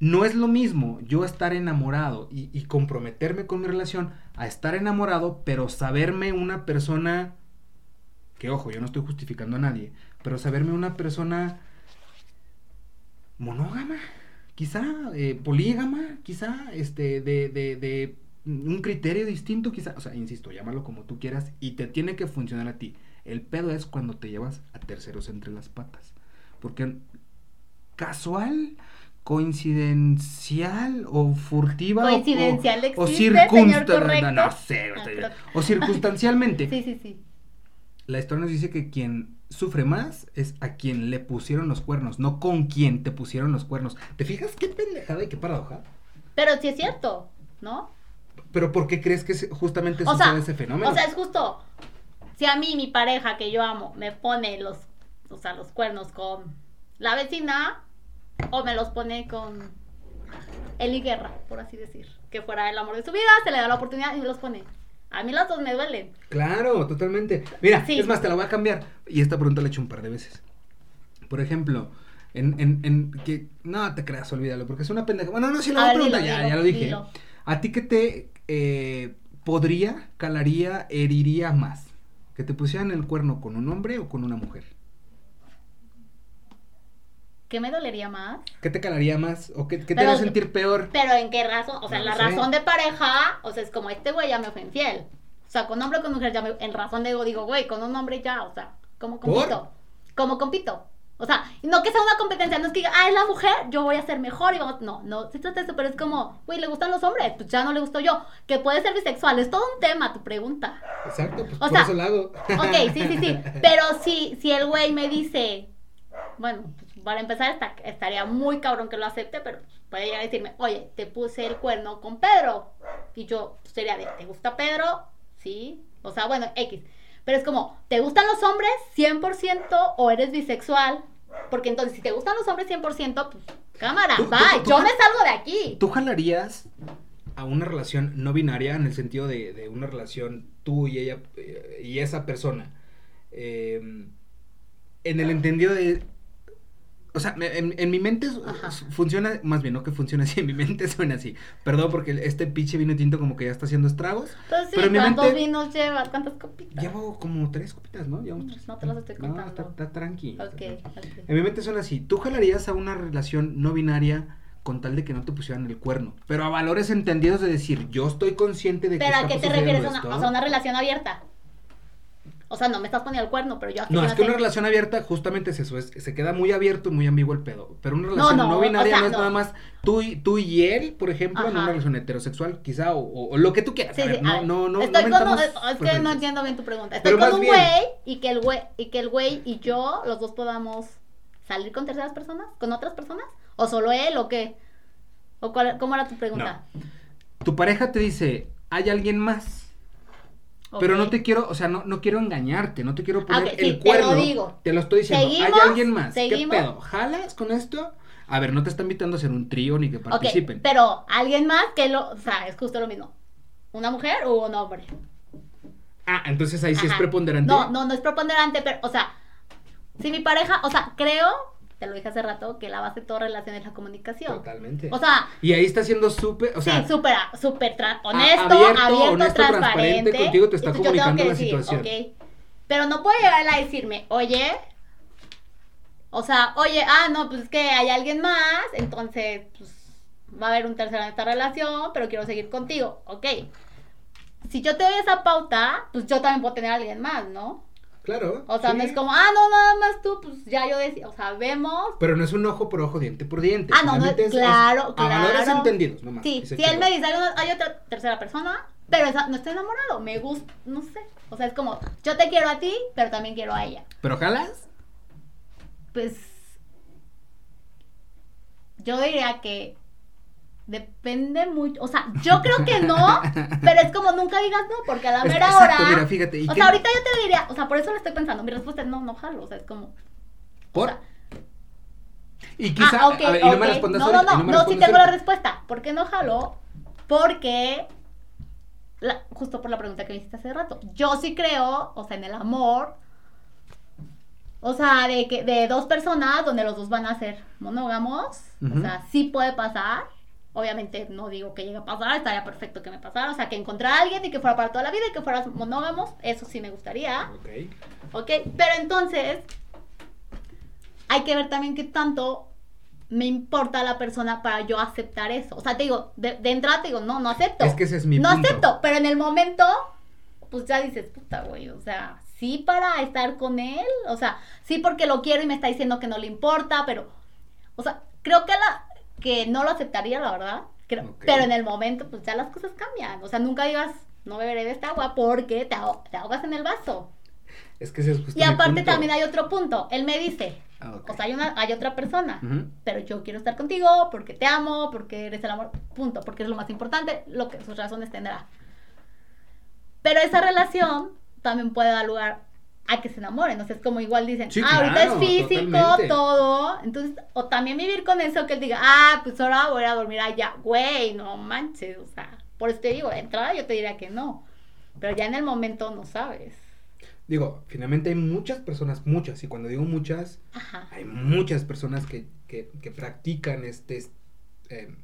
no es lo mismo yo estar enamorado y, y comprometerme con mi relación a estar enamorado, pero saberme una persona, que ojo, yo no estoy justificando a nadie, pero saberme una persona monógama, quizá, eh, polígama, quizá, este, de, de, de un criterio distinto, quizá, o sea, insisto, llámalo como tú quieras y te tiene que funcionar a ti. El pedo es cuando te llevas a terceros entre las patas. Porque casual, coincidencial o furtiva Coincidencial o, o correcto. no sé, Ah, pero- o circunstancialmente. Sí, sí, sí. La historia nos dice que quien sufre más es a quien le pusieron los cuernos, no con quien te pusieron los cuernos. ¿Te fijas qué pendejada y qué paradoja? Pero sí es cierto, ¿no? Pero ¿por qué crees que justamente O sucede sea, ese fenómeno? O sea, es justo. Si a mí, mi pareja que yo amo, me pone los, o sea, los cuernos con la vecina, o me los pone con Eli Guerra, por así decir. Que fuera el amor de su vida, se le da la oportunidad y me los pone. A mí las dos me duelen. Claro, totalmente. Mira, Sí. es más, te la voy a cambiar. Y esta pregunta la he hecho un par de veces. Por ejemplo, en, en, en que no te creas, olvídalo, porque es una pendeja. Bueno, no, si la voy a preguntar, ya, dilo, ya lo dije. dilo. ¿A ti qué te eh, podría, calaría, heriría más? ¿Que te pusieran el cuerno con un hombre o con una mujer? ¿Qué me dolería más? ¿Qué te calaría más? ¿O qué, qué te Pero- haría sentir peor? Pero en qué razón, o sea, No la sé. razón de pareja, o sea, es como este güey ya me fue infiel. O sea, con hombre o con mujer ya me, en razón de digo, güey, con un hombre ya, o sea, como ¿Por? compito. Como compito. O sea, no que sea una competencia, no es que diga, ah, es la mujer, yo voy a ser mejor y vamos. No, no, se trata de eso, pero es como, güey, le gustan los hombres, pues ya no le gusto yo. Que puede ser bisexual, es todo un tema tu pregunta. Exacto, pues O por sea, eso lo hago. Ok, sí, sí, sí. Pero si, si el güey me dice, bueno, pues, para empezar está- estaría muy cabrón que lo acepte, pero puede llegar a decirme, oye, te puse el cuerno con Pedro. Y yo pues, sería de, ¿te gusta Pedro? Sí. O sea, bueno, X. Pero es como, ¿te gustan los hombres 100% o eres bisexual? Porque entonces, si te gustan los hombres 100%, pues cámara, Tú- tú- bye. tú- yo me salgo de aquí. ¿Tú jalarías a una relación no binaria en el sentido de, de una relación tú y ella eh, y esa persona? eh, en el entendido de O sea, en, en mi mente Ajá. funciona, más bien, no que funciona así, en mi mente suena así. Perdón, porque este pinche vino tinto como que ya está haciendo estragos. Entonces, Pero en mi ¿cuántos mente- vinos llevas? ¿Cuántas copitas? Llevo como tres copitas, ¿no? Llevamos tres. No te las estoy No, contando. está, está tranqui. está tranqui. ok. En mi mente suena así. Tú jalarías a una relación no binaria con tal de que no te pusieran el cuerno. Pero a valores entendidos de decir, yo estoy consciente de que ¿Pero a qué te refieres? Una, o sea, una relación abierta. O sea, no me estás poniendo el cuerno, pero yo No, es que una relación abierta justamente es eso, es, se queda muy abierto y muy ambiguo el pedo. Pero una relación no, no, binaria o sea, no es no. nada más tú y, tú y él, por ejemplo, en una relación heterosexual, quizá, o, o- o lo que tú quieras. Sí, a sí, a no, ver, no, no, Estoy no con es que no entiendo bien tu pregunta. Estoy Pero con un güey y que el güey y que el güey y yo los dos podamos salir con terceras personas, con otras personas o solo él o qué? ¿O cuál, cómo era tu pregunta? Tu pareja te dice, hay alguien más. Pero no te quiero, o sea, no, no quiero engañarte, no te quiero poner ok, sí, el te lo cuerno. digo. Te lo estoy diciendo. ¿Hay alguien más? ¿Seguimos? ¿Qué pedo? ¿Jalas con esto? A ver, no te está invitando a hacer un trío ni que participen. pero alguien más que lo, o sea, es justo lo mismo. ¿Una mujer o un hombre? Ah, entonces ahí sí es preponderante. No, no, no es preponderante, pero, o sea, si mi pareja, o sea, creo, te lo dije hace rato, que la base de toda relación es la comunicación. Totalmente. O sea, y ahí está siendo súper, o sea, sí, súper, súper tra- honesto, abierto, abierto, honesto, transparente, transparente. contigo te está Entonces yo tengo comunicando que la decir, situación. ok, Pero no puede llegar a decirme, oye, o sea, oye, ah, no, pues es que hay alguien más, entonces, pues, va a haber un tercero en esta relación, pero quiero seguir contigo, ok. Si yo te doy esa pauta, pues yo también puedo tener a alguien más, ¿no? Claro. O sea, no es como, ah, no, nada más tú, pues ya yo decía, o sea, vemos. Pero no es un ojo por ojo, diente por diente. Ah, no, no, es- es claro, A valores claro. entendidos, nomás. Sí, si él me dice, hay otra tercera persona, pero esa- no estoy enamorado, me gusta, no sé. O sea, es como, yo te quiero a ti, pero también quiero a ella. ¿Pero jalas? Pues, yo diría que depende mucho, o sea, yo creo que no, pero es como nunca digas no, porque a la mera exacto, hora... mira, fíjate, ¿y o qué- sea, ahorita yo te diría, o sea, por eso lo estoy pensando, mi respuesta es no, no jalo, o sea, es como... ¿Por? o sea, y quizá, Ah, ok, a ver, y no me respondas No, no, no, me no, sí tengo la respuesta. ¿Por qué no jaló? Porque, la- justo por la pregunta que me hiciste hace rato, yo sí creo, o sea, en el amor, o sea, de que de dos personas donde los dos van a ser monógamos, Ujú. o sea, sí puede pasar. Obviamente no digo que llegue a pasar, estaría perfecto que me pasara, o sea, que encontrara a alguien y que fuera para toda la vida y que fueras monógamos, eso sí me gustaría. Ok. ¿Ok? Pero entonces, hay que ver también qué tanto me importa la persona para yo aceptar eso. O sea, te digo, de, de entrada te digo, no, no acepto. Es que ese es mi No punto. acepto, pero en el momento, pues ya dices, puta, güey, o sea, sí para estar con él, o sea, sí porque lo quiero y me está diciendo que no le importa, pero, o sea, creo que la que no lo aceptaría, la verdad, creo, pero en el momento, pues ya las cosas cambian, o sea, nunca digas, no beberé de esta agua porque te, te ahogas en el vaso. Es que ese es justo Y aparte punto. también hay otro punto. Él me dice, Ah, o sea, hay, una, hay otra persona, pero yo quiero estar contigo porque te amo, porque eres el amor, punto, porque es lo más importante, lo que sus razones tendrá. Pero esa relación también puede dar lugar a que se enamoren, o sea, es como igual dicen, Sí, ah, ahorita es físico, totalmente. todo, entonces, o también vivir con eso que él diga, ah, pues ahora voy a dormir allá, güey, no manches, o sea, por eso te digo, de entrada yo te diría que no, pero ya en el momento no sabes. Digo, finalmente hay muchas personas, muchas, y cuando digo muchas, Ajá. hay muchas personas que, que, que practican este... eh,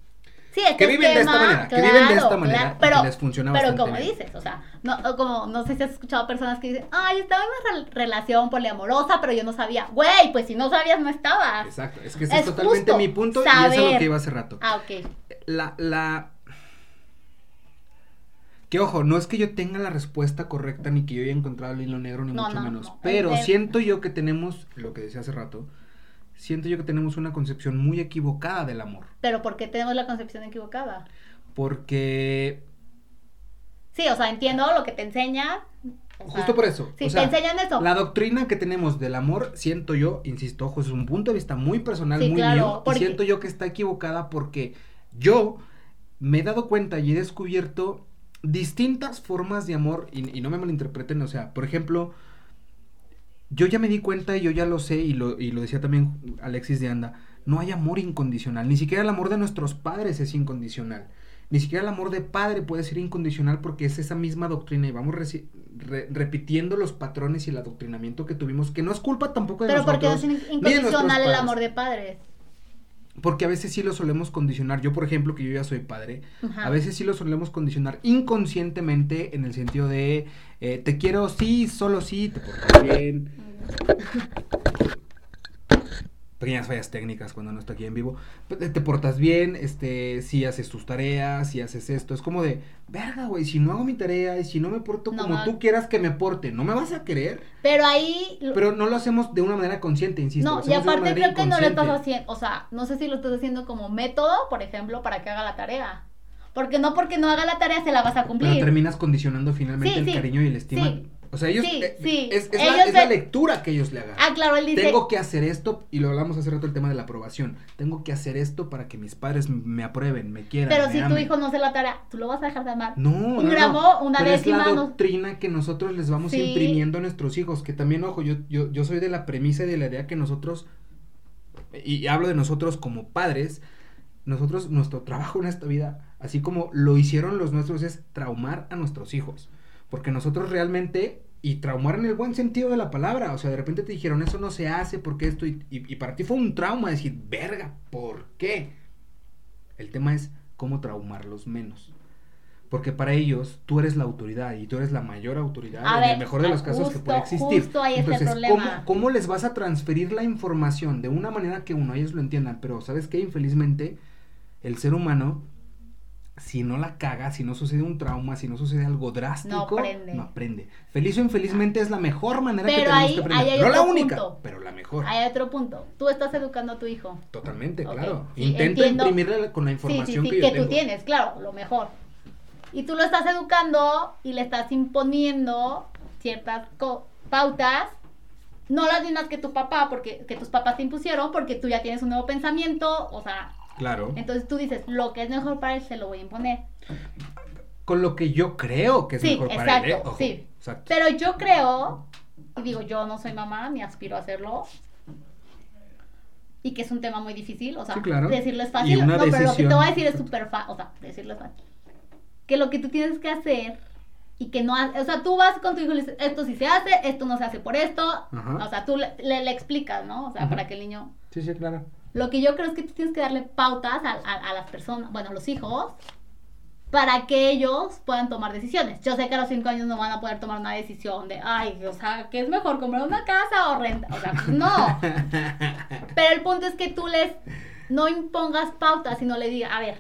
Sí, este Que viven de esta manera, que viven de esta claro, manera claro, y pero, que les funciona pero como bien. dices, o sea, no, como, no sé si has escuchado personas que dicen, ay, estaba en una re- relación poliamorosa, pero yo no sabía. Güey, pues si no sabías, no estabas. exacto, es que ese es, Es totalmente mi punto y eso es lo que iba hace rato. Ah, ok. La, la... Que ojo, no es que yo tenga la respuesta correcta ni que yo haya encontrado el hilo negro ni No, mucho no, menos, no. pero Es siento yo que tenemos, lo que decía hace rato, siento yo que tenemos una concepción muy equivocada del amor, Pero ¿por qué tenemos la concepción equivocada? porque Sí, o sea, entiendo lo que te enseñan. sea, justo por eso, Sí, o sea, te enseñan eso. la doctrina que tenemos del amor, siento yo, insisto, ojo, es un punto de vista muy personal, Sí, muy claro, mío, porque- y siento yo que está equivocada porque yo me he dado cuenta y he descubierto distintas formas de amor, y, y no me malinterpreten, o sea, por ejemplo, yo ya me di cuenta y yo ya lo sé, y lo, y lo decía también Alexis de Anda, no hay amor incondicional, ni siquiera el amor de nuestros padres es incondicional. Ni siquiera el amor de padre puede ser incondicional porque es esa misma doctrina y vamos re- repitiendo los patrones y el adoctrinamiento que tuvimos, que no es culpa tampoco de Pero porque no nosotros. es ni de nuestros incondicional el amor de padres. Porque a veces sí lo solemos condicionar. Yo, por ejemplo, que yo ya soy padre, Ajá. a veces sí lo solemos condicionar inconscientemente en el sentido de eh, te quiero sí, solo sí, te portas bien. Pequeñas fallas técnicas cuando no está aquí en vivo. Te, portas bien, este, si haces tus tareas, si haces esto. Es como de, verga, güey, si no hago mi tarea y si no me porto No como tú quieras que me porte, ¿no me vas a querer? Pero ahí. Pero no lo hacemos de una manera consciente, insisto. no, y aparte creo que no lo estás haciendo. O sea, no sé si lo estás haciendo como método, por ejemplo, para que haga la tarea. Porque no porque no haga la tarea se la vas a Pero cumplir. terminas condicionando finalmente Sí, el sí, cariño y el estima. sí. O sea, ellos. Sí, eh, sí. Es, es la, lectura que ellos le hagan. Ah, claro, él dice. Tengo que hacer esto, y lo hablamos hace rato el tema de la aprobación. Tengo que hacer esto para que mis padres me aprueben, me quieran. Pero me si tu hijo no hace la tarea, ¿tú lo vas a dejar de amar? No, un no, gramo, no. una Pero décima, Es la doctrina que nosotros les vamos Sí. imprimiendo a nuestros hijos. Que también, ojo, yo, yo, yo soy de la premisa y de la idea que nosotros, y hablo de nosotros como padres, nosotros, nuestro trabajo en esta vida, así como lo hicieron los nuestros, es traumar a nuestros hijos. Porque nosotros realmente, y traumar en el buen sentido de la palabra, o sea, de repente te dijeron, eso no se hace, porque esto, y, y, y para ti fue un trauma decir, verga, ¿por qué? El tema es cómo traumarlos menos. Porque para ellos tú eres la autoridad y tú eres la mayor autoridad A en ver, el mejor de los ah, casos que puede existir. justo ahí está el Entonces. ¿cómo, ¿cómo les vas a transferir la información de una manera que uno, ellos lo entiendan? Pero ¿sabes qué? Infelizmente, el ser humano, si no la caga, si no sucede un trauma, si no sucede algo drástico, No aprende. no aprende. Feliz o infelizmente es la mejor manera que tenemos ahí- que aprender. ahí hay no la única, punto. pero la mejor. Hay otro punto. Tú estás educando a tu hijo. Totalmente, claro. sí, Intento entiendo. imprimirle con la sí, información sí, que que, tú tienes, claro, lo mejor. Y tú lo estás educando y le estás imponiendo ciertas pautas, no las mismas que tu papá, porque que tus papás te impusieron, porque tú ya tienes un nuevo pensamiento, o sea, Claro. entonces tú dices, lo que es mejor para él se lo voy a imponer. Con lo que yo creo que es Sí, mejor para él, ¿eh? Ojo, sí. Exacto. Pero yo creo, y digo, yo no soy mamá, ni aspiro a hacerlo. Y que es un tema muy difícil, o sea, Sí, claro. decirlo es fácil. No, pero lo que te voy a decir es súper fácil, o sea, decirlo es fácil. Que lo que tú tienes que hacer y que no, ha- o sea, tú vas con tu hijo y le dices, esto sí se hace, esto no se hace por esto. Ajá. O sea, tú le, le- le explicas, ¿no? O sea, para que el niño... Sí, sí, claro. Lo que yo creo es que tú tienes que darle pautas a, a- a las personas, bueno, a los hijos, para que ellos puedan tomar decisiones. Yo sé que a los cinco años no van a poder tomar una decisión de, ay, o sea, ¿qué es mejor, comprar una casa o renta? O sea, no. Pero el punto es que tú les no impongas pautas, sino le digas, a ver,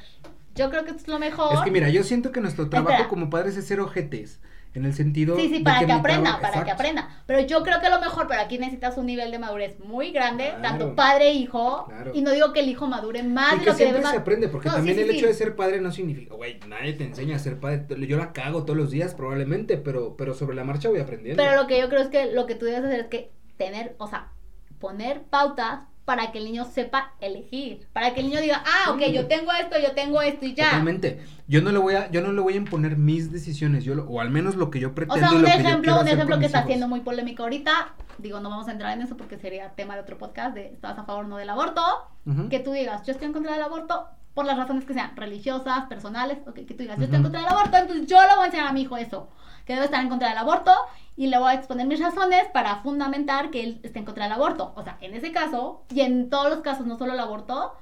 yo creo que esto es lo mejor. Es que mira, yo siento que nuestro trabajo Espera. como padres es ser ojetes. En el sentido. Sí, sí, para que, mi aprenda, para que Exacto. aprenda. Pero yo creo que lo mejor, pero aquí necesitas un nivel de madurez muy grande, Claro. tanto padre e hijo. Claro. Y no digo que el hijo madure más Y de que lo que debe se aprende, porque No, también sí, el sí, hecho sí. de ser padre no significa, güey, nadie te enseña a ser padre. Yo la cago todos los días probablemente, pero, pero sobre la marcha voy aprendiendo. Pero lo que yo creo es que lo que tú debes hacer es que tener, o sea, poner pautas para que el niño sepa elegir, para que el niño diga, ah, ok, yo tengo esto, yo tengo esto y ya. Totalmente. Yo no le voy a, yo no le voy a imponer mis decisiones, yo lo- o al menos lo que yo O pretendo sea, y un lo ejemplo, un ejemplo que está siendo muy polémico ahorita, digo, no vamos a entrar en eso porque sería tema de otro podcast de estás a favor o no del aborto, Ujú. que tú digas, yo estoy en contra del aborto por las razones que sean religiosas, personales, ok, que tú digas, yo estoy en contra del aborto, entonces yo le voy a enseñar a mi hijo eso, que debe estar en contra del aborto y le voy a exponer mis razones para fundamentar que él esté en contra del aborto. O sea, en ese caso, y en todos los casos, no solo el aborto,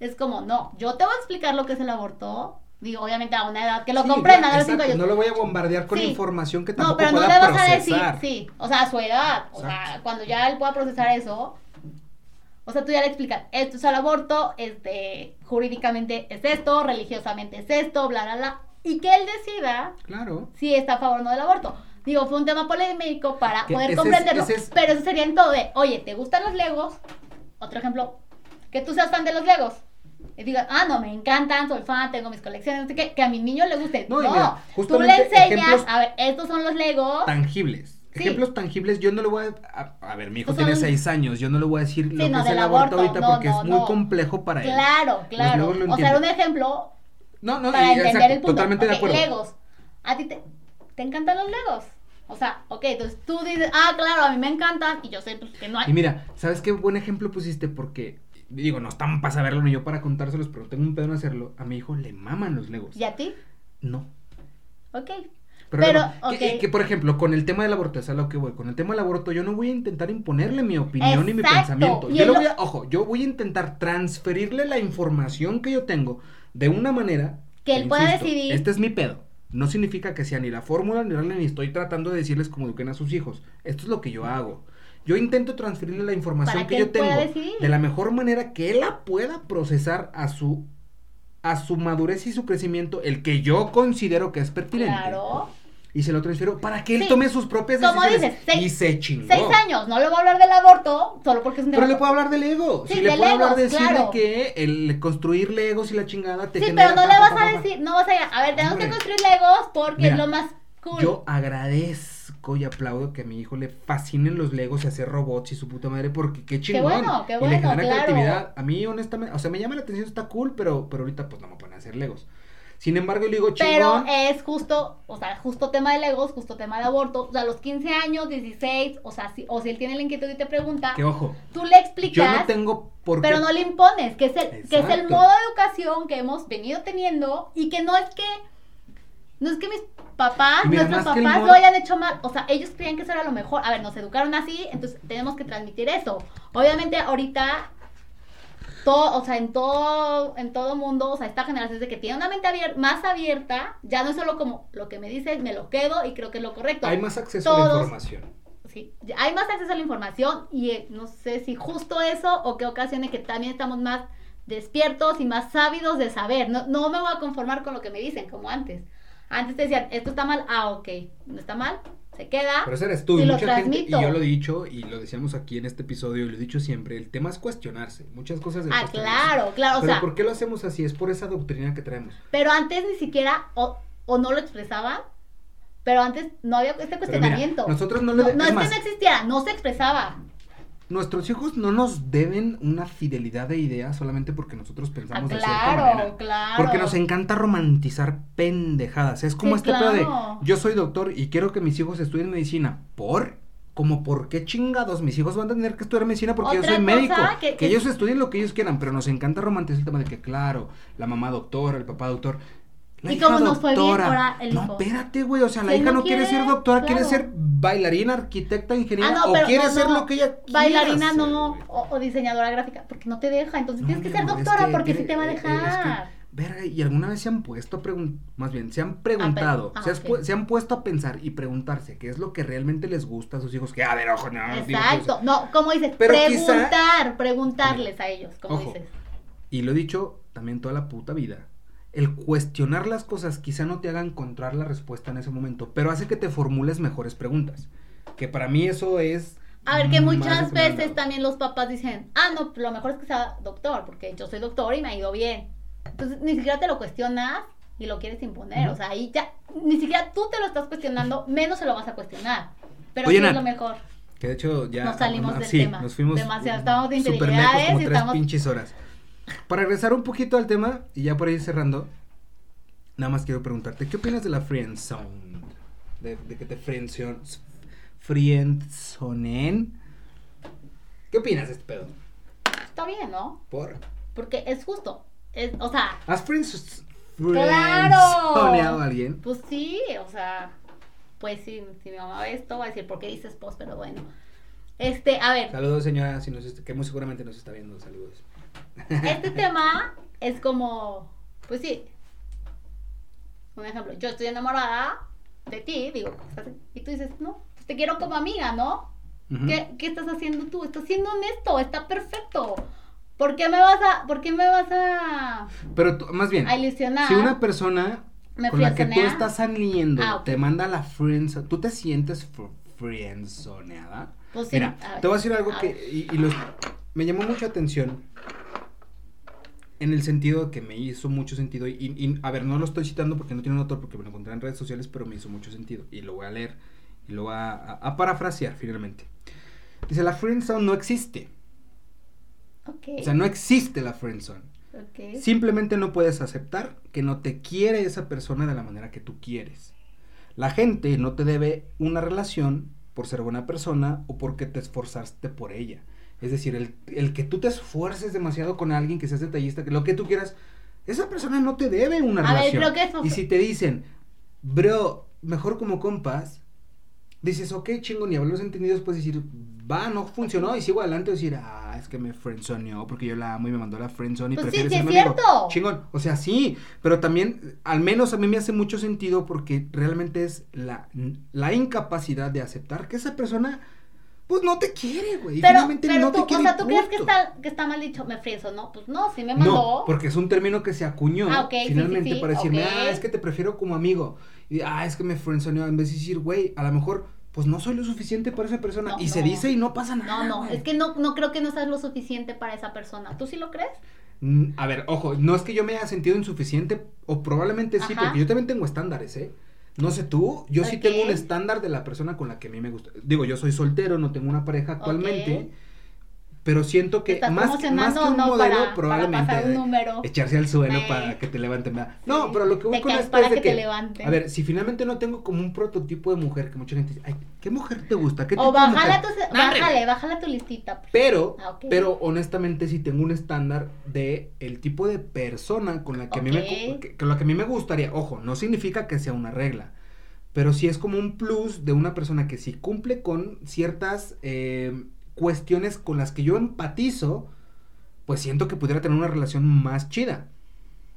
es como, no, yo te voy a explicar lo que es el aborto, digo, obviamente a una edad que lo Sí, comprenda, claro, a los cinco años. No lo voy a bombardear con Sí. información que No, tampoco pero no pueda le vas a decir, sí, o sea, a su edad, o sea, cuando ya él pueda procesar eso, o sea, tú ya le explicas, esto es el aborto, este, jurídicamente es esto, religiosamente es esto, bla, bla, bla, y que él decida Claro. si está a favor o no del aborto. Digo, fue un tema polémico para Que poder ese es- comprenderlo, ese es- pero eso sería en todo de, oye, ¿te gustan los legos? Otro ejemplo, que tú seas fan de los legos. Y digas, ah, no, me encantan, soy fan, tengo mis colecciones, no sé qué, que a mi niño le guste. No, No, mira, tú le enseñas, a ver, estos son los legos. Tangibles. Sí. Ejemplos tangibles, yo no le voy a, a, a ver, mi hijo Pues tiene son- seis años, yo no le voy a decir lo Sí, que no, es del el aborto ahorita no, porque no, es muy complejo para él. Claro, claro. lo O sea, un ejemplo No, no, para y, entender exacto, el punto. totalmente de acuerdo. Legos. A ti te, te encantan los Legos. O sea, ok, entonces tú dices, ah, claro, a mí me encantan. Y yo sé pues, que no hay. Y mira, ¿sabes qué buen ejemplo pusiste? Porque digo, no están para saberlo ni yo para contárselos, pero tengo un pedo en hacerlo. A mi hijo le maman los legos. ¿Y a ti? No. Ok. Pero, que, por ejemplo, con el tema del aborto, es a lo que voy. Con el tema del aborto, yo no voy a intentar imponerle mi opinión y mi Exacto. pensamiento. Y Yo lo voy a, ojo, yo voy a intentar transferirle la información que yo tengo de una manera Que él pueda decidir. Este es mi pedo. No significa que sea ni la fórmula ni la ni estoy tratando de decirles cómo eduquen a sus hijos. Esto es lo que yo hago. Yo intento transferirle la información que que yo tengo decidir. de la mejor manera que él la pueda procesar a su a su madurez y su crecimiento, el que yo considero que es pertinente Claro. Y se lo transfiero para que él Sí. tome sus propias decisiones. dices, seis- y se chingó. Seis años, no le voy a hablar del aborto solo porque es un Pero le puedo hablar del ego. Sí, Sí, le puedo hablar de legos, decirle claro. que el construir legos y la chingada te Sí, pero no pa, le vas pa, a pa, decir, no vas a a ver, tenemos que construir legos porque Mira, es lo más cool. Yo agradezco y aplaudo que a mi hijo le fascinen los legos y hacer robots y su puta madre porque qué chingón. bueno, qué y bueno, le genera claro. creatividad. A mí honestamente, o sea, me llama la atención, está cool, pero, pero ahorita pues no me ponen a hacer legos. Sin embargo, yo le digo Pero chingón. es justo, o sea, justo tema de legos, justo tema de aborto. O sea, a los 15 años, 16, o sea, si, o si él tiene la inquietud y te pregunta, que ojo, tú le yo explicas, no tengo por qué pero no le impones, que es, el, que es el modo de educación que hemos venido teniendo y que no es que, no es que mis papás, mira, nuestros papás modo- lo hayan hecho mal, o sea, ellos creían que eso era lo mejor. A ver, nos educaron así, entonces tenemos que transmitir eso. Obviamente ahorita todo, o sea, en todo, en todo mundo, o sea, esta generación de que tiene una mente abier- más abierta, ya no es solo como lo que me dices, me lo quedo y creo que es lo correcto. hay más acceso a la información. Sí, hay más acceso a la información y eh, no sé si justo eso o qué ocasione que también estamos más despiertos y más sábidos de saber. No, no me voy a conformar con lo que me dicen, como antes. Antes te decían, esto está mal, ah, ok, no está mal, se queda. Pero ese eres tú y, Y lo gente, y yo lo he dicho y lo decíamos aquí en este episodio y lo he dicho siempre, el tema es cuestionarse, muchas cosas de Ah, claro, claro, o sea, ¿por qué lo hacemos así? Es por esa doctrina que traemos. pero antes ni siquiera o, o no lo expresaban, pero antes no había este mira, cuestionamiento. nosotros no le no, no es es más, que no existiera, no se expresaba. Nuestros hijos no nos deben una fidelidad de ideas solamente porque nosotros Ah, pensamos de cierta manera. claro, claro. Porque nos encanta romantizar pendejadas. Es como Sí, este pedo de claro. yo soy doctor y quiero que mis hijos estudien medicina. ¿Por? Como por qué chingados mis hijos van a tener que estudiar medicina porque yo soy médico. que- Que, que- ellos estudien lo que ellos quieran, pero nos encanta romantizar el tema de que, claro, la mamá doctora, el papá doctor. La Y hija como nos fue bien, doctora. ahora el no, hijo. espérate, güey. O sea, la Si hija no no quiere, quiere, ser doctora, quiere ser bailarina, arquitecta, ingeniera. Ah, no, o quiere no, ser no. lo que ella Bailarina no, o, o diseñadora gráfica, porque no te deja, entonces No, tienes que ser es doctora que porque sí te va a eh, eh, es que, dejar. verga, y alguna vez se han puesto a preguntar, más bien, se han preguntado, ah, se, has han puesto a pensar y preguntarse qué es lo que realmente les gusta a sus hijos. Que, a ver, ojo, no, digo, Exacto, no, como dices, Pero quizá- preguntar, preguntarles a ellos, como Ojo. dices. Y lo he dicho también toda la puta vida. El cuestionar las cosas quizá no te haga encontrar la respuesta en ese momento, pero hace que te formules mejores preguntas. Que para mí eso es. A ver, que muchas veces también los papás dicen, ah, no, lo mejor es que sea doctor, porque yo soy doctor y me ha ido bien. Entonces, ni siquiera te lo cuestionas y lo quieres imponer. Ujú. O sea, ahí ya, ni siquiera tú te lo estás cuestionando, menos se lo vas a cuestionar. Pero Oye, sí es lo mejor. Que de hecho ya. Nos salimos ah, del sí, tema. Nos fuimos. Demasiado, estamos de infidelidades como y tres estamos- pinches horas. Para regresar un poquito al tema y ya por ir cerrando, nada más quiero preguntarte, ¿qué opinas de la friend zone? De, de que te friendzone- friendzonen. ¿Qué opinas de este pedo? Está bien, ¿no? ¿Por? Porque es justo. Es, o sea, ¿Has friends a alguien? pues sí, o sea, pues sí, si mi mamá ve esto, va a decir, ¿por qué dices post? Pero bueno. Este, a ver, Saludos, señora, si nos que muy seguramente nos está viendo. Saludos. Este tema es como, pues sí. Un ejemplo, yo estoy enamorada de ti, digo, así, y tú dices, no, pues te quiero como amiga, ¿no? ¿Qué, qué estás haciendo tú? Estás siendo honesto, está perfecto. ¿Por qué me vas a, por qué me vas a, Pero tú- más bien, a ilusionar? si una persona ¿Me con la que tú estás saliendo Ah, ok. te manda la friendzone, ¿tú te sientes fr- friendzoneada? Pues sí, Mira, te voy a decir algo a que y, y los- me llamó mucha atención en el sentido de que me hizo mucho sentido y, y- a ver, no lo estoy citando porque no tiene un autor porque me lo encontré en redes sociales, pero me hizo mucho sentido y lo voy a leer y lo voy a, a- a parafrasear finalmente. Dice, la friendzone no existe. Ok, O sea, no existe la friendzone. ok. Simplemente no puedes aceptar que no te quiere esa persona de la manera que tú quieres. La gente no te debe una relación por ser buena persona o porque te esforzaste por ella. Es decir, el, el que tú te esfuerces demasiado con alguien, que seas detallista, que lo que tú quieras, esa persona no te debe una A ver, relación. creo que eso- Y si te dicen, bro, mejor como compas, dices, ok, chingón, y a los entendidos puedes decir, va, no funcionó, y sigo adelante, decir, ah, es que me friendzoneó porque yo la amo y me mandó a la friendzone y Pues sí, sí es mi amigo". cierto. Chingón, o sea, sí, pero también, al menos a mí me hace mucho sentido porque realmente es la, la incapacidad de aceptar que esa persona, pues no te quiere, güey. Pero, finalmente pero no tú, te quiere o sea, ¿tú crees que punto. está, que está mal dicho? Me friezo, ¿no? Pues no, sí me mandó. No, porque es un término que se acuñó Ah, ok, sí, finalmente sí, sí, para decirme, ah, es que te prefiero como amigo. Y ah, es que me friendzoneó. En vez de decir, güey, a lo mejor, pues no soy lo suficiente para esa persona. No, y se dice y no pasa nada. No, no, güey. es que no, no creo que no seas lo suficiente para esa persona. ¿Tú sí lo crees? Mm, A ver, ojo, no es que yo me haya sentido insuficiente, o probablemente sí, Ajá. porque yo también tengo estándares, ¿eh? No sé tú, yo sí tengo un estándar de la persona con la que a mí me gusta. Digo, yo soy soltero, no tengo una pareja actualmente, pero siento ¿Te que más, que- más que un no modelo, para, probablemente para un número? echarse al suelo Eh, para que te levanten. ¿verdad? sí. No, pero lo que voy Te con esto para es de que que, te levanten. a ver, si finalmente no tengo como un prototipo de mujer que mucha gente dice, ay, ¿qué mujer te gusta? ¿Qué O tipo de bájale, a mujer?" tu, No, bájale, bájale a tu listita. pues. pero, Ah, ok. pero honestamente sí tengo un estándar de el tipo de persona con la que a mí me que- con la que a mí me gustaría. Ojo, no significa que sea una regla, pero sí es como un plus de una persona que si cumple con ciertas eh, cuestiones con las que yo empatizo, pues siento que pudiera tener una relación más chida.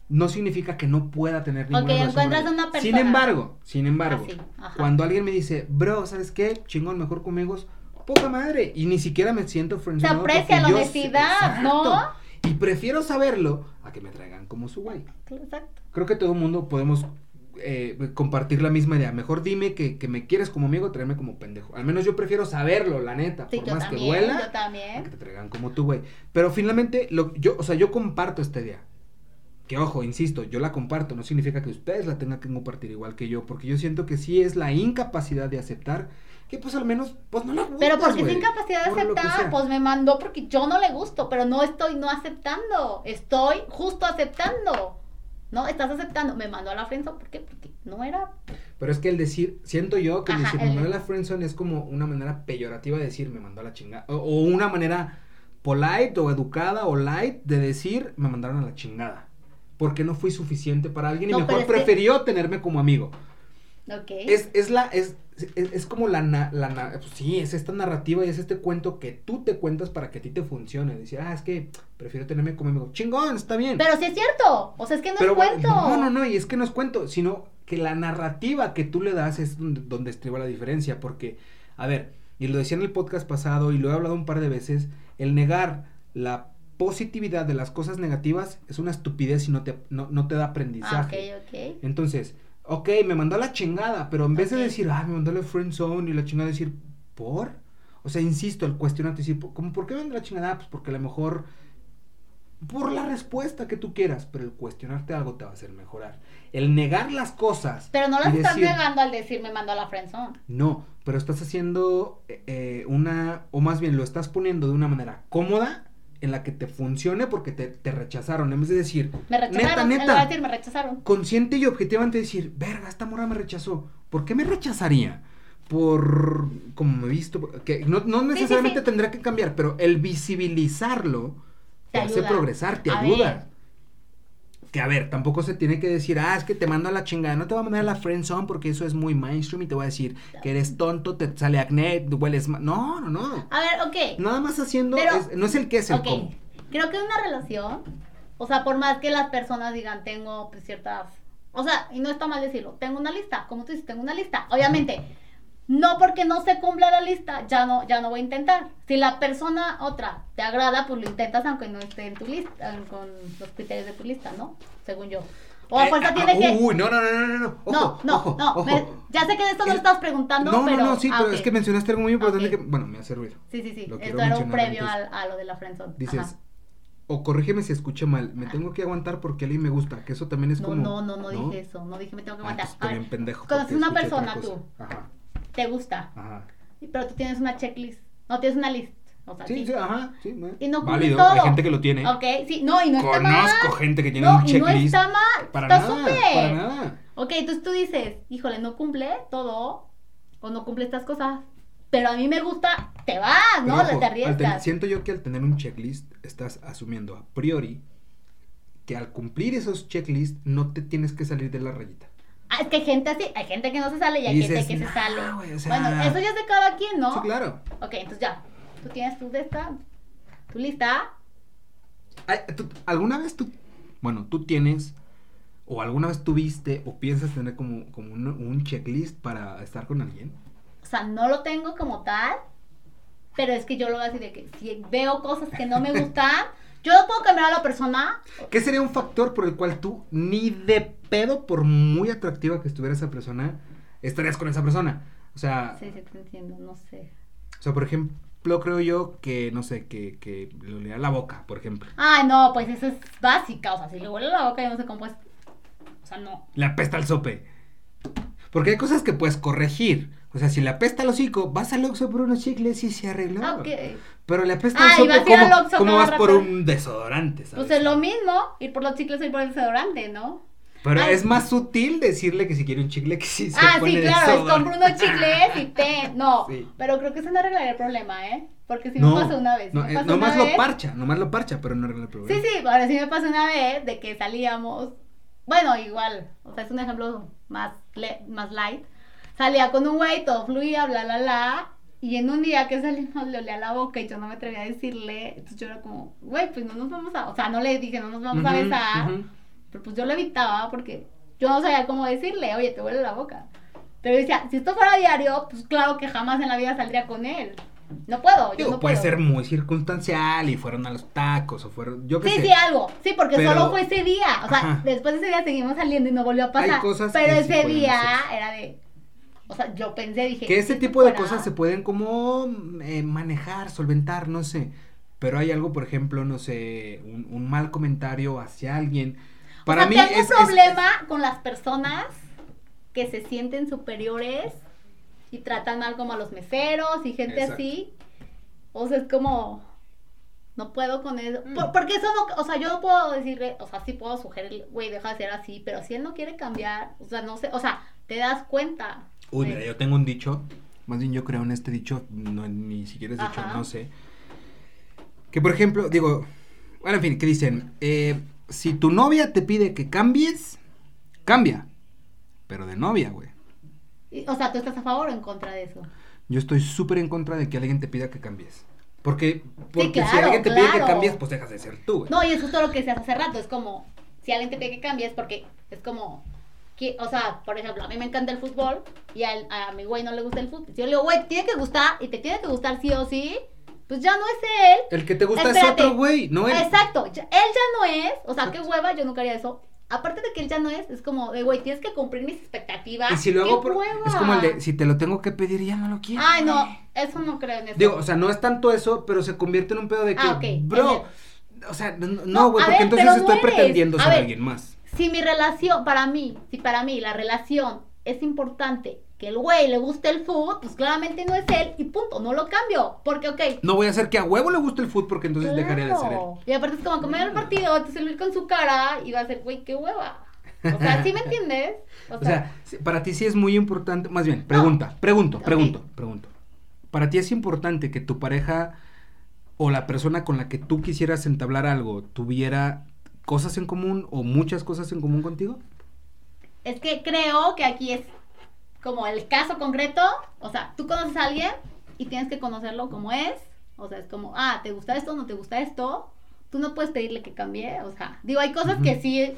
No significa que no pueda tener ninguna Ok, relación. encuentras una persona. Sin embargo, sin embargo, Ah, cuando alguien me dice, bro, ¿sabes qué? Chingón, mejor conmigo es poca madre. Y ni siquiera me siento friendzonado aprecia porque la honestidad, ¿no? Y prefiero saberlo a que me traigan como su güey. Exacto. Creo que todo el mundo podemos eh, compartir la misma idea. Mejor dime que, que me quieres como amigo, tráeme como pendejo. Al menos yo prefiero saberlo, la neta. Sí, por más también, que duela, yo a que también. te traigan como tu güey. Pero finalmente, lo, yo, o sea, yo comparto esta idea. Que ojo, insisto, yo la comparto, no significa que ustedes la tengan que compartir igual que yo, porque yo siento que sí es la incapacidad de aceptar que pues al menos, pues no la gustas, Pero porque güey, sin capacidad de aceptar, pues me mandó porque yo no le gusto, pero no estoy no aceptando, estoy justo aceptando. No, estás aceptando, me mandó a la friendzone, ¿por qué? Porque no era Pero es que el decir, siento yo que el Ajá, decir el- me mandó a la friendzone es como una manera peyorativa de decir me mandó a la chingada. O, o una manera polite o educada o light de decir me mandaron a la chingada. Porque no fui suficiente para alguien y No, mejor que- prefirió tenerme como amigo. Ok. Es, es la, es, es, es como la, na- la, na- pues sí, es esta narrativa y es este cuento que tú te cuentas para que a ti te funcione. Decir, ah, es que prefiero tenerme como amigo. Chingón, está bien. Pero sí es cierto, o sea, es que no Pero es cuento. No, no, no, y es que no es cuento, sino que la narrativa que tú le das es donde, donde estriba la diferencia, porque, a ver, y lo decía en el podcast pasado y lo he hablado un par de veces, el negar la positividad de las cosas negativas es una estupidez y no te, no, no te da Ah, aprendizaje. ok, ok. Entonces, ok, me mandó a la chingada, pero en vez de decir, ah, me mandó a la friend zone y la chingada, decir, ¿por? O sea, insisto, el cuestionarte, decir, ¿cómo, ¿por qué me mandó la chingada? Pues porque a lo mejor, por la respuesta que tú quieras, pero el cuestionarte algo te va a hacer mejorar. El negar las cosas. Pero no las estás decir, negando al decir me mandó a la friendzone. No, pero estás haciendo eh, eh, una, o más bien lo estás poniendo de una manera cómoda en la que te funcione porque te, te rechazaron. En vez de decir, Me rechazaron, neta, neta, decir me rechazaron. consciente y objetivamente decir, verga, esta morra me rechazó. ¿Por qué me rechazaría? Por, como me he visto, que no, no sí, necesariamente sí. tendrá que cambiar, pero el visibilizarlo te, Te hace progresar, te A ayuda. ver. Que a ver, tampoco se tiene que decir, ah, es que te mando a la chingada, no te voy a mandar a la friend zone porque eso es muy mainstream y te voy a decir que eres tonto, te sale acné, hueles mal. No, no, no. A ver, ok. Nada más haciendo, Pero- es- no es el que es el ok. cómo. Creo que una relación, o sea, por más que las personas digan, tengo pues, ciertas. O sea, y no está mal decirlo, tengo una lista, como tú dices, tengo una lista. Obviamente, no porque no se cumpla la lista, ya no, ya no voy a intentar. Si la persona otra te agrada, pues lo intentas aunque no esté en tu lista, con los criterios de tu lista, ¿no? Según yo. O a Eh, fuerza ah, tiene que. Uy, no, no, no, no, no, no. Ojo, no, no, ojo, no. ojo. me- ya sé que de esto no lo estás preguntando, no, pero. no, no, sí, ah, pero es que mencionaste algo muy importante que, bueno, me hace ruido. Sí, sí, sí. Lo Esto era un previo al- a, lo de la friendzone. Dices, Ajá. o corrígeme si escuché mal, me tengo que aguantar porque alguien me gusta, que eso también es No, como... no, no, no dije eso. No dije me tengo que Ah, aguantar. pues, A ver, pendejo. conoces una persona tú. Ajá, te gusta, ajá. pero tú tienes una checklist. No tienes una lista. O sea, Sí, sí. sí, ajá, sí. Y no cumple Válido, todo. hay gente que lo tiene. Ok, sí, no, y no está mal. Conozco gente que tiene no, un y no checklist. está mal. Para está nada, súper. para nada. Ok, entonces tú dices, híjole, no cumple todo, o no cumple estas cosas. pero a mí me gusta, te vas, Pero ¿no? ojo, te arriesgas. siento yo que al tener un checklist estás asumiendo a priori que al cumplir esos checklists no te tienes que salir de la rayita. Ah, es que hay gente así, hay gente que no se sale y hay Y gente que se "Nah, sale. güey, o sea- Bueno, eso ya es de cada quien, ¿no? Sí, claro. Ok, entonces ya. Tú tienes tu de esta, tu lista. Ay, tú- ¿Alguna vez tú, bueno, tú tienes o alguna vez tuviste o piensas tener como, como un, un checklist para estar con alguien? O sea, no lo tengo como tal. Pero es que yo lo voy a decir de que si veo cosas que no me gustan, yo no puedo cambiar a la persona. ¿Qué sería un factor por el cual tú ni de pedo, por muy atractiva que estuviera esa persona, estarías con esa persona? O sea, Sí, sí, te entiendo, no sé. o sea, por ejemplo, creo yo que, no sé, que, que le olía la boca, por ejemplo. Ay, no, pues eso es básica. O sea, si le huele la boca, yo no sé cómo es. O sea, no. Le apesta el sope. Porque hay cosas que puedes corregir. O sea, si le apesta el hocico, vas al Oxxo por unos chicles y se arregló. Ah, ok. Pero le apesta Ah, el sope, ¿cómo, cómo vas por rato. un desodorante, sabes? Pues es lo mismo, ir por los chicles y por el desodorante, ¿no? Pero Ay. es más sutil decirle que si quiere un chicle que si se ah, pone sí, claro, es compro unos chicles y te... No, Sí. pero creo que eso no arreglaría el problema, ¿eh? Porque si no, me pasó una vez. no, eh, nomás lo parcha, nomás lo parcha, pero no arregla el problema. Sí, sí, ahora sí me pasó una vez de que salíamos, bueno, igual, o sea, es un ejemplo más, le- más light. Salía con un güey, todo fluía, bla, bla, bla. Y en un día que salimos le olía la boca y yo no me atrevía a decirle. Entonces yo era como, güey, pues no nos vamos a. O sea, no le dije, no nos vamos a besar. Pero pues yo lo evitaba porque yo no sabía cómo decirle, oye, te huele la boca. Pero yo decía, si esto fuera diario, pues claro que jamás en la vida saldría con él. No puedo, yo no puede puedo. ser muy circunstancial y fueron a los tacos o fueron, yo Sí, sé. sí, algo. Sí, porque Pero- solo fue ese día. O sea, Ajá. después de ese día seguimos saliendo y no volvió a pasar. Hay cosas pero que ese día era de. O sea, yo pensé, dije. Que ese si tipo de cosas se pueden como eh, manejar, solventar, no sé. Pero hay algo, por ejemplo, no sé, un, un mal comentario hacia alguien. Para o sea, mí tengo es, un es- problema con las personas que se sienten superiores y tratan mal como a los meseros y gente Exacto. así. O sea, es como. No puedo con eso. Mm. Por- porque eso no. O sea, yo no puedo decirle. O sea, sí puedo sugerirle, güey, deja de ser así. Pero si él no quiere cambiar. O sea, no sé. O sea, te das cuenta. Uy, de- mira, yo tengo un dicho, más bien yo creo en este dicho, no, ni siquiera es dicho, Ajá. no sé. Que por ejemplo, digo, bueno, en fin, que dicen, eh, si tu novia te pide que cambies, cambia. Pero de novia, güey. O sea, ¿tú estás a favor o en contra de eso? Yo estoy súper en contra de que alguien te pida que cambies. Porque, porque si claro, alguien te pide que cambies, pues dejas de ser tú, güey. No, y eso es todo lo que decías hace rato. Es como, si alguien te pide que cambies, porque es como, que, o sea, por ejemplo, a mí me encanta el fútbol y a, mi güey no le gusta el fútbol. Si yo le digo, güey, tiene que gustar y te tiene que gustar sí o sí, pues ya no es él. El que te gusta Espérate. es otro güey, no él. Exacto, él ya no es, o sea, qué hueva, yo nunca haría eso. Aparte de que él ya no es, es como de, güey, tienes que cumplir mis expectativas. Y si lo ¡Qué hago por... hueva! Es como el de, si te lo tengo que pedir, ya no lo quiero. Ay, no, güey. eso no creo en eso. Digo, o sea, no es tanto eso, pero se convierte en un pedo de que, Ah, bro, o sea, no, no, no, güey, porque ver, entonces no estoy pretendiendo A ser ver. alguien más. Si mi relación, para mí, si para mí la relación es importante, que el güey le guste el food, pues claramente no es él y punto, no lo cambio. Porque, ok. No voy a hacer que a huevo le guste el fútbol porque entonces dejaría de ser él. claro. Y aparte es como comer el partido, entonces él ir con su cara y va a ser, güey, qué hueva. O sea, ¿sí me entiendes? O sea, para ti sí es muy importante, más bien, pregunta, pregunto, Ok. pregunto, pregunto. Para ti es importante que tu pareja o la persona con la que tú quisieras entablar algo tuviera cosas en común o muchas cosas en común contigo? es que creo que aquí es como el caso concreto. O sea, tú conoces a alguien y tienes que conocerlo como es. O sea, es como, ah, ¿te gusta esto? ¿No te gusta esto? Tú no puedes pedirle que cambie. O sea, digo, hay cosas que sí.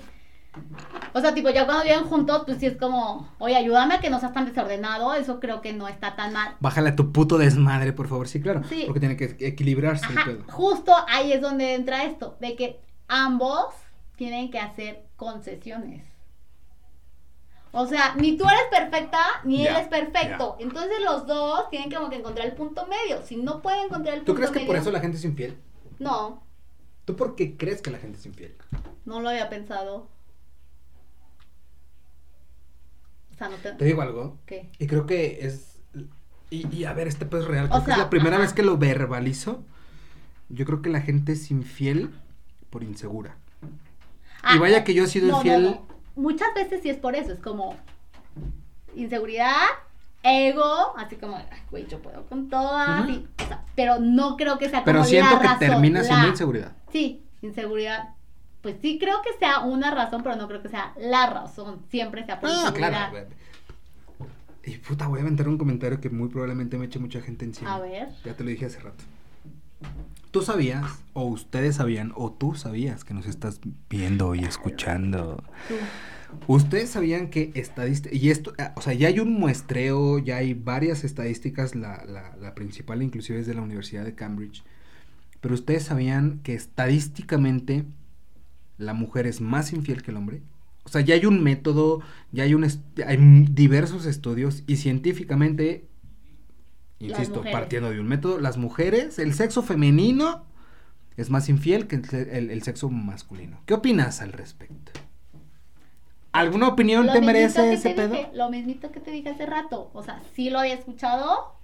O sea, tipo, ya cuando viven juntos, pues sí es como, oye, ayúdame a que no seas tan desordenado. Eso creo que no está tan mal. Bájale a tu puto desmadre, por favor. Sí, claro. Sí. Porque tiene que equilibrarse el Ajá, pedo. justo ahí es donde entra esto, de que ambos tienen que hacer concesiones. O sea, ni tú eres perfecta, ni Ya, él es perfecto. Entonces los dos tienen como que encontrar el punto medio. Si no pueden encontrar el ¿Tú punto crees que medio. por eso la gente es infiel? No, ¿Tú por qué crees que la gente es infiel? no lo había pensado. O sea, no te. Te digo algo. ¿Qué? Y creo que es. Y, y a ver, este pedo es real. O Creo que es la primera ajá. vez que lo verbalizo. Yo creo que la gente es infiel por insegura. Ah, y vaya que yo he sido no, infiel. no. Muchas veces sí es por eso, es como inseguridad ego, así como, "Ay, güey, yo puedo con todas, o sea, pero no creo que sea Pero como siento la que razón, termina siendo la- inseguridad. Sí, inseguridad. Pues sí creo que sea una razón, pero no creo que sea la razón. Siempre sea por Ah, inseguridad. claro. Y puta, voy a aventar un comentario que muy probablemente me eche mucha gente encima. A ver. Ya te lo dije hace rato. Tú sabías, o ustedes sabían, o tú sabías que nos estás viendo y escuchando. Ustedes sabían que estadística, y esto, ah, o sea, ya hay un muestreo, ya hay varias estadísticas, la, la, la principal inclusive es de la Universidad de Cambridge, pero ustedes sabían que estadísticamente la mujer es más infiel que el hombre. O sea, ya hay un método, ya hay, un hay diversos estudios y científicamente, insisto, partiendo de un método, las mujeres, el sexo femenino es más infiel que el, se- el- el sexo masculino. ¿Qué opinas al respecto? ¿Alguna opinión Lo te merece ese te pedo? dije, lo mismito que te dije hace rato. O sea, sí lo había escuchado.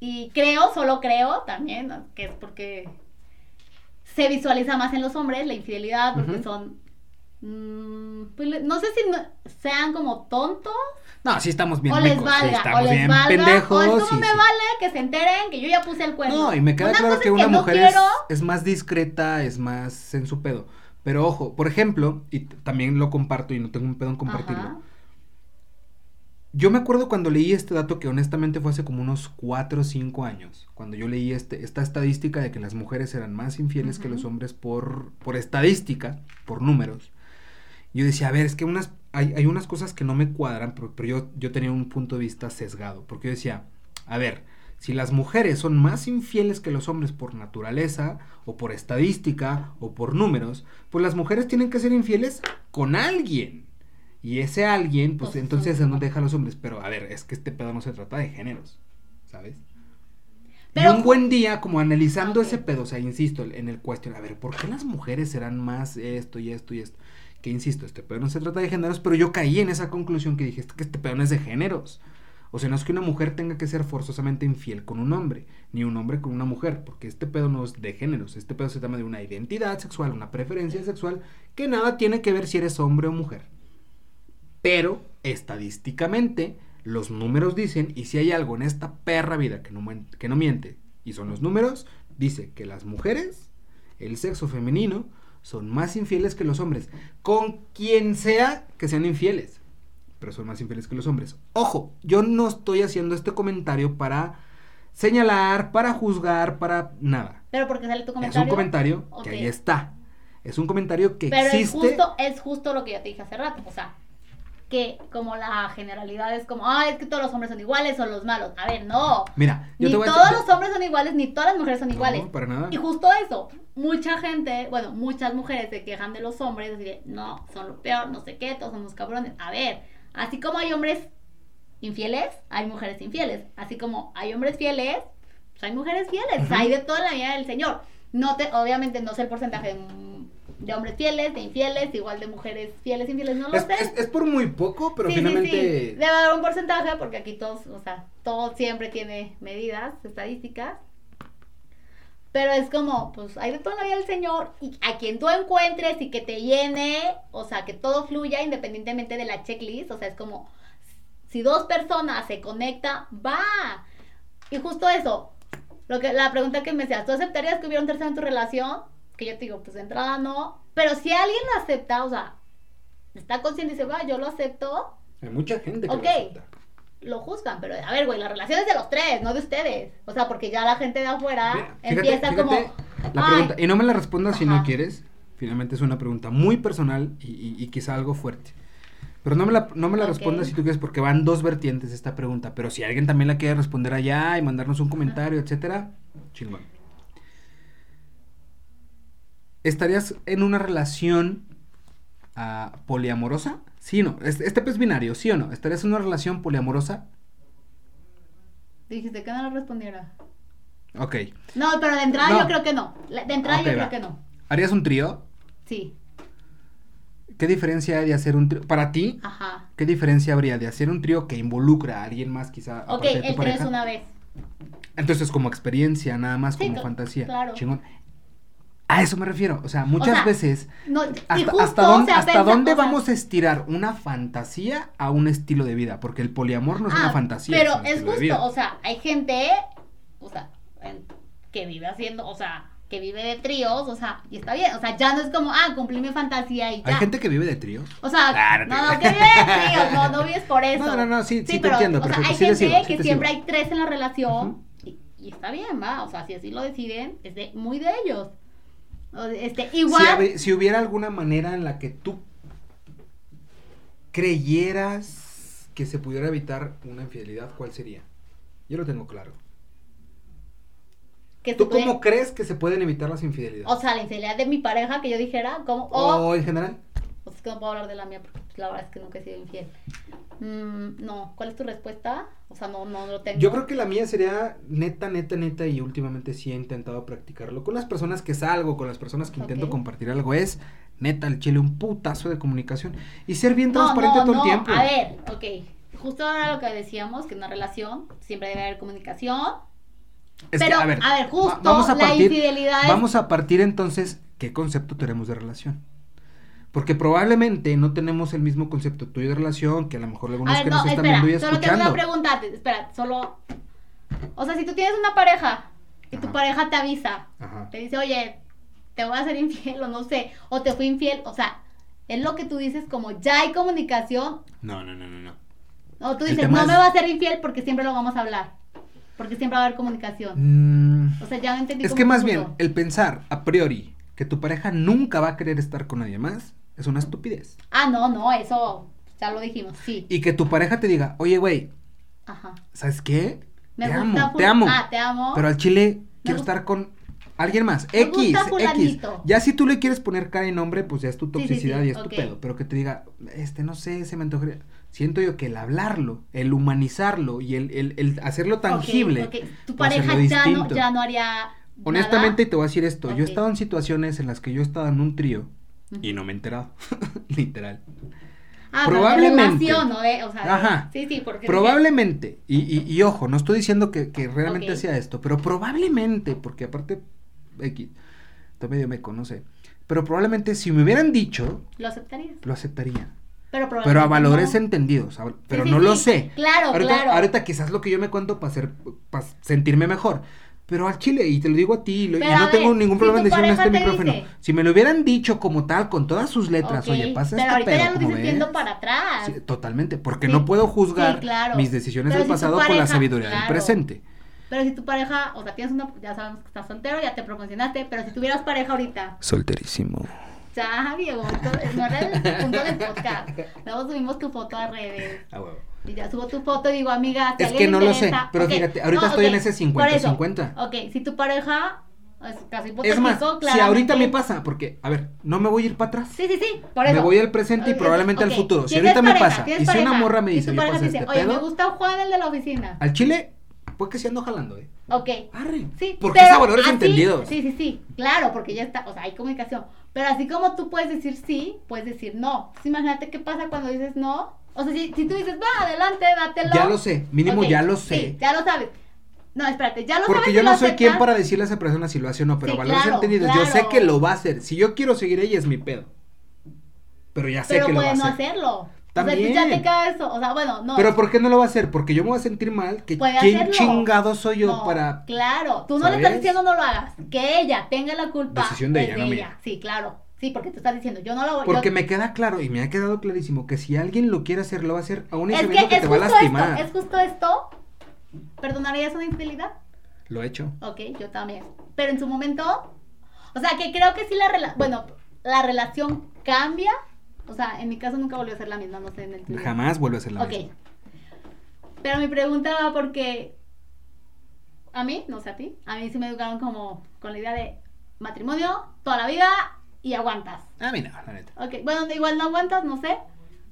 Y creo, solo creo también, que es porque se visualiza más en los hombres la infidelidad, porque son. Mm, pues, no sé si no- sean como tontos No, sí estamos bien o les mecos, sí, estamos o les bien valga, pendejos. o es como sí, me sí. vale que se enteren que yo ya puse el cuerno. No, y me queda Una claro que una no mujer es, quiero, es más discreta, es más en su pedo. Pero ojo, por ejemplo, y también lo comparto y no tengo un pedo en compartirlo. Ajá. Yo me acuerdo cuando leí este dato que honestamente fue hace como unos 4 o 5 años, cuando yo leí este, esta estadística de que las mujeres eran más infieles que los hombres por, por estadística, por números. Yo decía, a ver, es que unas, hay, hay unas cosas que no me cuadran, pero, pero yo, yo tenía un punto de vista sesgado, porque yo decía, a ver, si las mujeres son más infieles que los hombres por naturaleza, o por estadística, o por números, pues las mujeres tienen que ser infieles con alguien. Y ese alguien, pues Pues, entonces son- no deja a los hombres. Pero a ver, es que este pedo no se trata de géneros, ¿sabes? Pero y un buen día, como analizando ese pedo, o sea, insisto, en el cuestión, a ver, ¿por qué las mujeres serán más esto y esto y esto? Que insisto, este pedo no se trata de géneros, pero yo caí en esa conclusión que dije, "Es que este pedo no es de géneros. O sea, no es que una mujer tenga que ser forzosamente infiel con un hombre, ni un hombre con una mujer, porque este pedo no es de géneros, este pedo se llama de una identidad sexual, una preferencia sexual, que nada tiene que ver si eres hombre o mujer. Pero, estadísticamente, los números dicen, y si hay algo en esta perra vida que no, que no miente, y son los números, dice que las mujeres, el sexo femenino, son más infieles que los hombres. Con quien sea que sean infieles. Pero son más infieles que los hombres. Ojo, yo no estoy haciendo este comentario para señalar, para juzgar, para nada. Pero porque sale tu Es comentario. un comentario que ahí está. Es un comentario que Pero es existe. justo, es justo lo que yo te dije hace rato. O sea, que como la generalidad es como, ah, es que todos los hombres son iguales, son los malos. A ver, no. Mira, yo Ni te voy a todos los hombres son iguales, ni todas las mujeres son No, iguales. para nada. Y justo eso, mucha gente, bueno, muchas mujeres se quejan de los hombres, así de, no, son lo peor, no sé qué, todos somos cabrones. A ver, así como hay hombres infieles, hay mujeres infieles. Así como hay hombres fieles, pues hay mujeres fieles. Hay de toda la vida del Señor. No te, obviamente no sé el porcentaje de, de hombres fieles, de infieles, igual de mujeres fieles, infieles, no lo Es, sé. es- es por muy poco, pero Sí, sí, finalmente. sí. Debe haber un porcentaje porque aquí todos, o sea, todo siempre tiene medidas, estadísticas. Pero es como, pues hay de todo en la vida del Señor y a quien tú encuentres y que te llene, o sea, que todo fluya independientemente de la checklist, o sea, es como, si dos personas se conectan, va. Y justo eso, lo que, la pregunta que me decías, ¿tú aceptarías que hubiera un tercero en tu relación? Que yo te digo, pues de entrada no, pero si alguien lo acepta, o sea, está consciente y dice, va, yo lo acepto, Hay mucha gente que Ok. lo acepta. lo juzgan, pero a ver, güey, la relación es de los tres, no de ustedes. O sea, porque ya la gente de afuera Mira, empieza fíjate como. La "Ay, pregunta, y no me la respondas si no quieres. Finalmente es una pregunta muy personal y, y- y quizá algo fuerte. Pero no me la, no me la Ok. respondas si tú quieres, porque van dos vertientes esta pregunta. Pero si alguien también la quiere responder allá y mandarnos un comentario, etcétera, chingón. ¿Estarías en una relación ah, poliamorosa? Sí o no. Este, este es binario, ¿sí o no? ¿Estarías en una relación poliamorosa? Dijiste que no lo respondiera. Ok. No, pero de entrada No. yo creo que no. De entrada yo va. creo que no. ¿Harías un trío? Sí. ¿Qué diferencia hay de hacer un trío? Para ti, Ajá. ¿qué diferencia habría de hacer un trío que involucra a alguien más quizá? Ok, de tu el trío es una vez. Entonces como experiencia, nada más Sí, como fantasía. claro. Chingón. A eso me refiero. O sea, muchas sea, veces. No, ¿Hasta, justo, hasta dónde, o sea, hasta pensa- dónde o sea, vamos a estirar una fantasía a un estilo de vida? Porque el poliamor no es una ah, fantasía. Pero es justo, o sea, hay gente, o sea, que vive haciendo, o sea, que vive de tríos, o sea, y está bien, o sea, ya no es como, ah, cumplí mi fantasía y ya. Hay gente que vive de tríos. O sea, Ah, no no, que vive de tríos, no, no vives por eso. No, no, no, sí, sí te pero, entiendo, O sea, hay sí gente sigo, que siempre sigo. hay tres en la relación y, y está bien, va, o sea, si así lo deciden, es de, muy de ellos. Este, igual, Si, hubiera alguna manera en la que tú creyeras que se pudiera evitar una infidelidad, ¿cuál sería? Yo lo tengo claro. que ¿Tú puede- cómo crees que se pueden evitar las infidelidades? o sea, la infidelidad de mi pareja, que yo dijera, como, o, o en general. Que no puedo hablar de la mía, porque pues, la verdad es que nunca he sido infiel. Mm, no, ¿cuál es tu respuesta? O sea, no, no lo tengo. Yo creo que la mía sería neta, neta, neta, y últimamente sí he intentado practicarlo. Con las personas que salgo, con las personas que intento compartir algo, es neta, el chile, un putazo de comunicación. Y ser bien No, transparente no, todo no, el tiempo. A ver, ok. Justo ahora lo que decíamos, que en una relación siempre debe haber comunicación. Es que, pero, a ver, justo la infidelidad es- Vamos a partir entonces, ¿qué concepto tenemos de relación? Porque probablemente no tenemos el mismo concepto tuyo de relación que a lo mejor algunos A ver, que no, nos están espera, viendo y solo tengo escuchando. una pregunta. antes, Espera, solo. O sea, si tú tienes una pareja y tu Ajá. pareja te avisa, Ajá. te dice, oye, te voy a ser infiel o no sé, o te fui infiel, o sea, es lo que tú dices como ya hay comunicación, No, no, no, no, no. o tú dices, no es- me va a ser infiel porque siempre lo vamos a hablar, porque siempre va a haber comunicación. Mm, O sea, ya no entendí es cómo que más bien, el pensar a priori que tu pareja nunca va a querer estar con nadie más es una estupidez. Ah, no, no, eso ya lo dijimos, sí. Y que tu pareja te diga, oye, güey, Ajá. ¿sabes qué? Me te gusta amo, te amo. Ah, te amo. Pero al chile quiero estar con alguien más. Me X, X. Ya si tú le quieres poner cara y nombre, pues ya es tu Sí, sí, sí, toxicidad y es tu pedo. Pero que te diga, este, no sé, se me antojaría. Siento yo que el hablarlo, el humanizarlo y el, el, el hacerlo tangible. Tu ser pareja ya no, ya no haría. Honestamente, nada. te voy a decir esto. Yo he estado en situaciones en las que yo he estado en un trío y no me he enterado. Literal. Ah, de probablemente. relación, ¿no? De, o sea, de- Ajá. Sí, sí, porque. Probablemente, y, y, y ojo, no estoy diciendo que, que realmente Ok. sea esto, pero probablemente, porque aparte, X, medio me conoce, pero probablemente si me hubieran dicho, Lo aceptarías. lo aceptaría. Pero, Pero a valores no. entendidos, a- pero sí, no lo sé. Claro, ahorita, claro. ahorita quizás lo que yo me cuento para hacer, para sentirme mejor. Pero al chile, y te lo digo a ti, lo- y no a tengo ningún si problema en decirlo en este pareja te micrófono. dice- Si me lo hubieran dicho como tal, con todas sus letras, oye, pasa Pero este ahorita pedo, ya lo ¿cómo dices viendo para atrás. Sí, totalmente, porque Sí, no puedo juzgar sí, claro. mis decisiones Pero del si pasado con la pareja- sabiduría del presente. Pero si tu pareja, o sea, tienes una. Ya sabemos que estás soltero, ya te promocionaste. Pero si tuvieras pareja ahorita. Solterísimo. Ya, Diego, no era el punto del podcast. Luego subimos tu foto a redes. Ah, huevo. Y ya subo tu foto y digo, amiga, si a Es que no lo sé, pero fíjate, ahorita no, estoy en ese por eso, 50-50. Ok, si tu pareja, es casi Es hipotético, más, si ahorita me pasa, porque, a ver, no me voy a ir para atrás. Sí, sí, sí, por eso. Me voy al presente y probablemente al futuro. Si ahorita me pasa, y si una morra me dice, tu "Oye, pareja te dice, este oye, me pedo". gusta Juan el de la oficina. Al chile, pues que se ando jalando, ¿eh? Ok. Arre. Sí, Porque es a valores así- entendidos. Sí, sí, sí, claro, porque ya está, o sea, hay comunicación. Pero así como tú puedes decir sí, puedes decir no. Entonces, imagínate qué pasa cuando dices no. O sea, si, si tú dices, va, adelante, dátelo. Ya lo sé, mínimo ya lo Sí, sé. ya lo sabes. No, espérate, ya lo sabes. Porque yo no soy quien para decirle a esa persona si lo hace o no, pero Sí, valores claro, entendidos. Yo sé que lo va a hacer. Si yo quiero seguir ella es mi pedo. Pero ya sé Pero que lo va a puede no hacer. hacerlo. También. O sea, ya te eso. O sea, bueno, no. Pero ¿por qué no lo va a hacer? Porque yo me voy a sentir mal. Que Puede ¿Quién hacerlo. chingado soy yo No, para Claro, tú no le estás diciendo no lo hagas. Que ella tenga la culpa. Decisión de ella, no mía. Sí, claro. Sí, porque tú estás diciendo, yo no lo voy Porque yo- me queda claro y me ha quedado clarísimo que si alguien lo quiere hacer, lo va a hacer aún y Es sabiendo que que, es te va a justo lastimar. esto. Es justo esto. ¿Perdonarías una infidelidad? Lo he hecho. Ok, yo también. Pero en su momento, o sea, que creo que sí la relación, bueno, la relación cambia. O sea, en mi caso nunca volvió a ser la misma, no sé en el tuyo. Jamás vuelve a ser la Ok. misma. Pero mi pregunta va porque a mí, no sé a ti, a mí sí me educaron como con la idea de matrimonio toda la vida y aguantas. A mí no, la neta. Ok, bueno, igual no aguantas, no sé.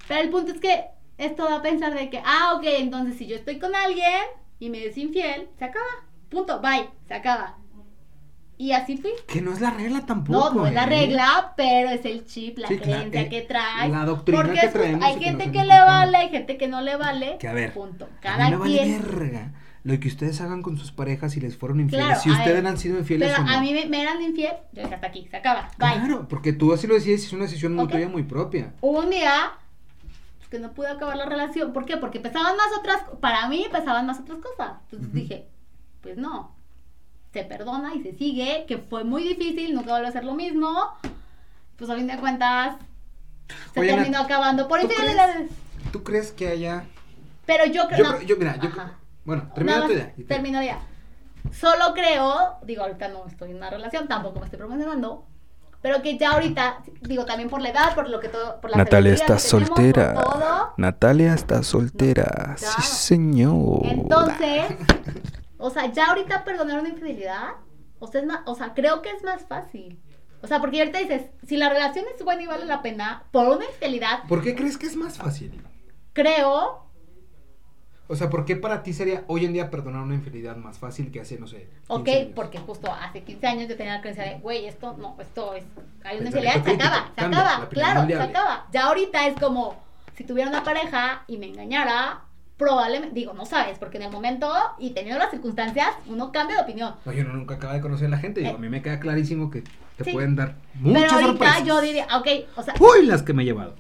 Pero el punto es que esto da a pensar de que, ah, ok, entonces si yo estoy con alguien y me es infiel, se acaba. Punto, bye, se acaba. Y así fui. Que no es la regla tampoco. No, no es la ¿eh? regla, pero es el chip, la Sí, creencia eh, que traes. la doctrina porque que traemos hay que gente que han le vale, hay gente que no le vale. Que a ver, Punto. A Cada mí me vale quien. verga. lo que ustedes hagan con sus parejas si les fueron infieles, Claro, si a ustedes ver, han sido infieles Pero o no. a mí me, me eran infiel, yo dije hasta aquí, se acaba, bye. Claro, porque tú así lo decías, es una decisión muy Ok. tuya, muy propia. Hubo un día que no pude acabar la relación. ¿Por qué? Porque pesaban más otras, para mí pesaban más otras cosas. Entonces Ujú. dije, pues no, se perdona y se sigue, que fue muy difícil, nunca vuelve a ser lo mismo. Pues a fin de cuentas, se Oye, terminó acabando por ¿tú infidelidades. ¿Tú crees que haya Pero yo creo, Yo, no, yo mira, yo Ajá. bueno, termina tu idea. Termino ya. Solo creo, digo, ahorita no estoy en una relación, tampoco me estoy promocionando, pero que ya ahorita, digo, también por la edad, por lo que todo, por la Natalia está que tenemos, por soltera. todo. Natalia está soltera. Sí, Claro. señor. Entonces, o sea, ya ahorita perdonar una infidelidad, o sea, es más, o sea, creo que es más fácil. O sea, porque ahorita dices, si la relación es buena y vale la pena, por una infidelidad, ¿Por qué crees que es más fácil? creo, O sea, ¿por qué para ti sería hoy en día perdonar una infidelidad más fácil que hace, no sé, 15 ok, años? porque justo hace 15 años yo tenía la creencia de, güey, esto no, esto es, hay una Pensamiento infidelidad, se acaba, se cambia, acaba, claro, se acaba. Ya ahorita es como, si tuviera una pareja y me engañara, probablemente, digo, no sabes, porque en el momento y teniendo las circunstancias, uno cambia de opinión. Oye, uno nunca acaba de conocer a la gente. Digo, Eh. a mí me queda clarísimo que te Sí. pueden dar Pero muchas ahorita sorpresas. yo diría, ok, o sea, Uy, las que me he llevado.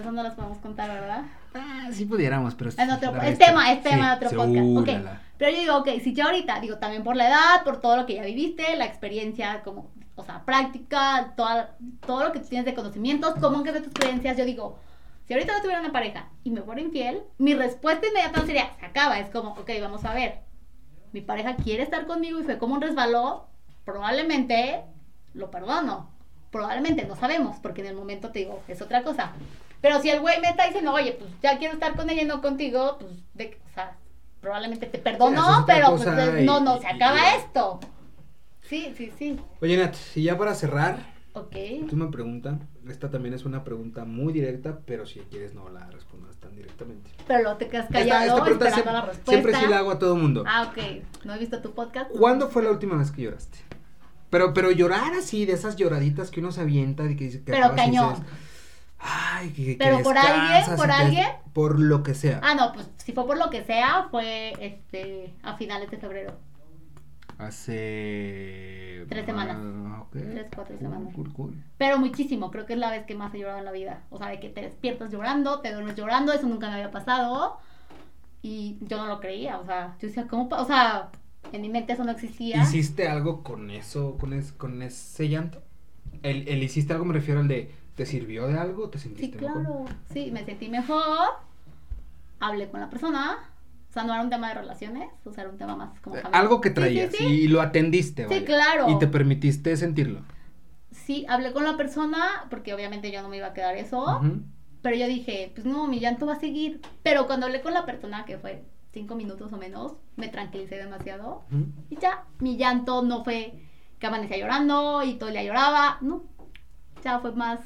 eso no las podemos contar, ¿verdad? Ah, sí pudiéramos, pero... En otro, larga es tema, es tema de otro sí, podcast. Ok. la, la. Pero yo digo, ok, si ya ahorita, digo, también por la edad, por todo lo que ya viviste, la experiencia, como, o sea, práctica, toda, todo lo que tú tienes de conocimientos, cómo han cambiado tus creencias, yo digo, si ahorita no tuviera una pareja y me fuera infiel, mi respuesta inmediata sería, se acaba, es como, ok, vamos a ver, mi pareja quiere estar conmigo y fue como un resbaló, probablemente lo perdono. Probablemente, no sabemos, porque en el momento te digo, es otra cosa. Pero si el güey me está diciendo, oye, pues ya quiero estar con ella y no contigo, pues, de, o sea, probablemente te perdono, pero pues, no, no, se acaba y- esto. Sí, sí, sí. Oye, Nat, y ya para cerrar, Ok. tú me preguntas, esta también es una pregunta muy directa, pero si quieres no la respondas tan directamente. Pero luego te quedas Esta- callado esta pregunta esperando la siempre, respuesta. siempre sí la hago a todo mundo. Ah, ok. No he visto tu podcast. ¿Cuándo fue la última vez que lloraste? Pero, pero llorar así, de esas lloraditas que uno se avienta y que, que Pero cañón. dices, Ay, que, que ¿Pero por alguien? ¿Por alguien? Por lo que sea. Ah, no, pues si fue por lo que sea, fue este a finales de febrero. Hace... Tres semanas. Ah, ok. Tres, cuatro Cool, semanas. Cool, cool. Pero muchísimo, creo que es la vez que más he llorado en la vida. O sea, de que te despiertas llorando, te duermes llorando, eso nunca me había pasado. Y yo no lo creía, o sea, yo decía, ¿cómo? pa-?" O sea, en mi mente eso no existía. ¿Hiciste algo con eso, con, es- con ese llanto? El, el hiciste algo, me refiero al de, ¿te sirvió de algo? ¿Te Sí, sentiste claro. mejor? Sí, me sentí mejor. Hablé con la persona. O sea, no era un tema de relaciones, o sea, era un tema más como Eh, familiar. Algo que Sí, sí, traías sí. y lo atendiste, Sí, vaya. claro. Y te permitiste sentirlo. Sí, hablé con la persona porque obviamente yo no me iba a quedar eso. Pero yo dije, pues no, mi llanto va a seguir. Pero cuando hablé con la persona, que fue cinco minutos o menos, me tranquilicé demasiado. Y ya, mi llanto no fue que amanecía llorando y todo el día lloraba. No, ya fue más,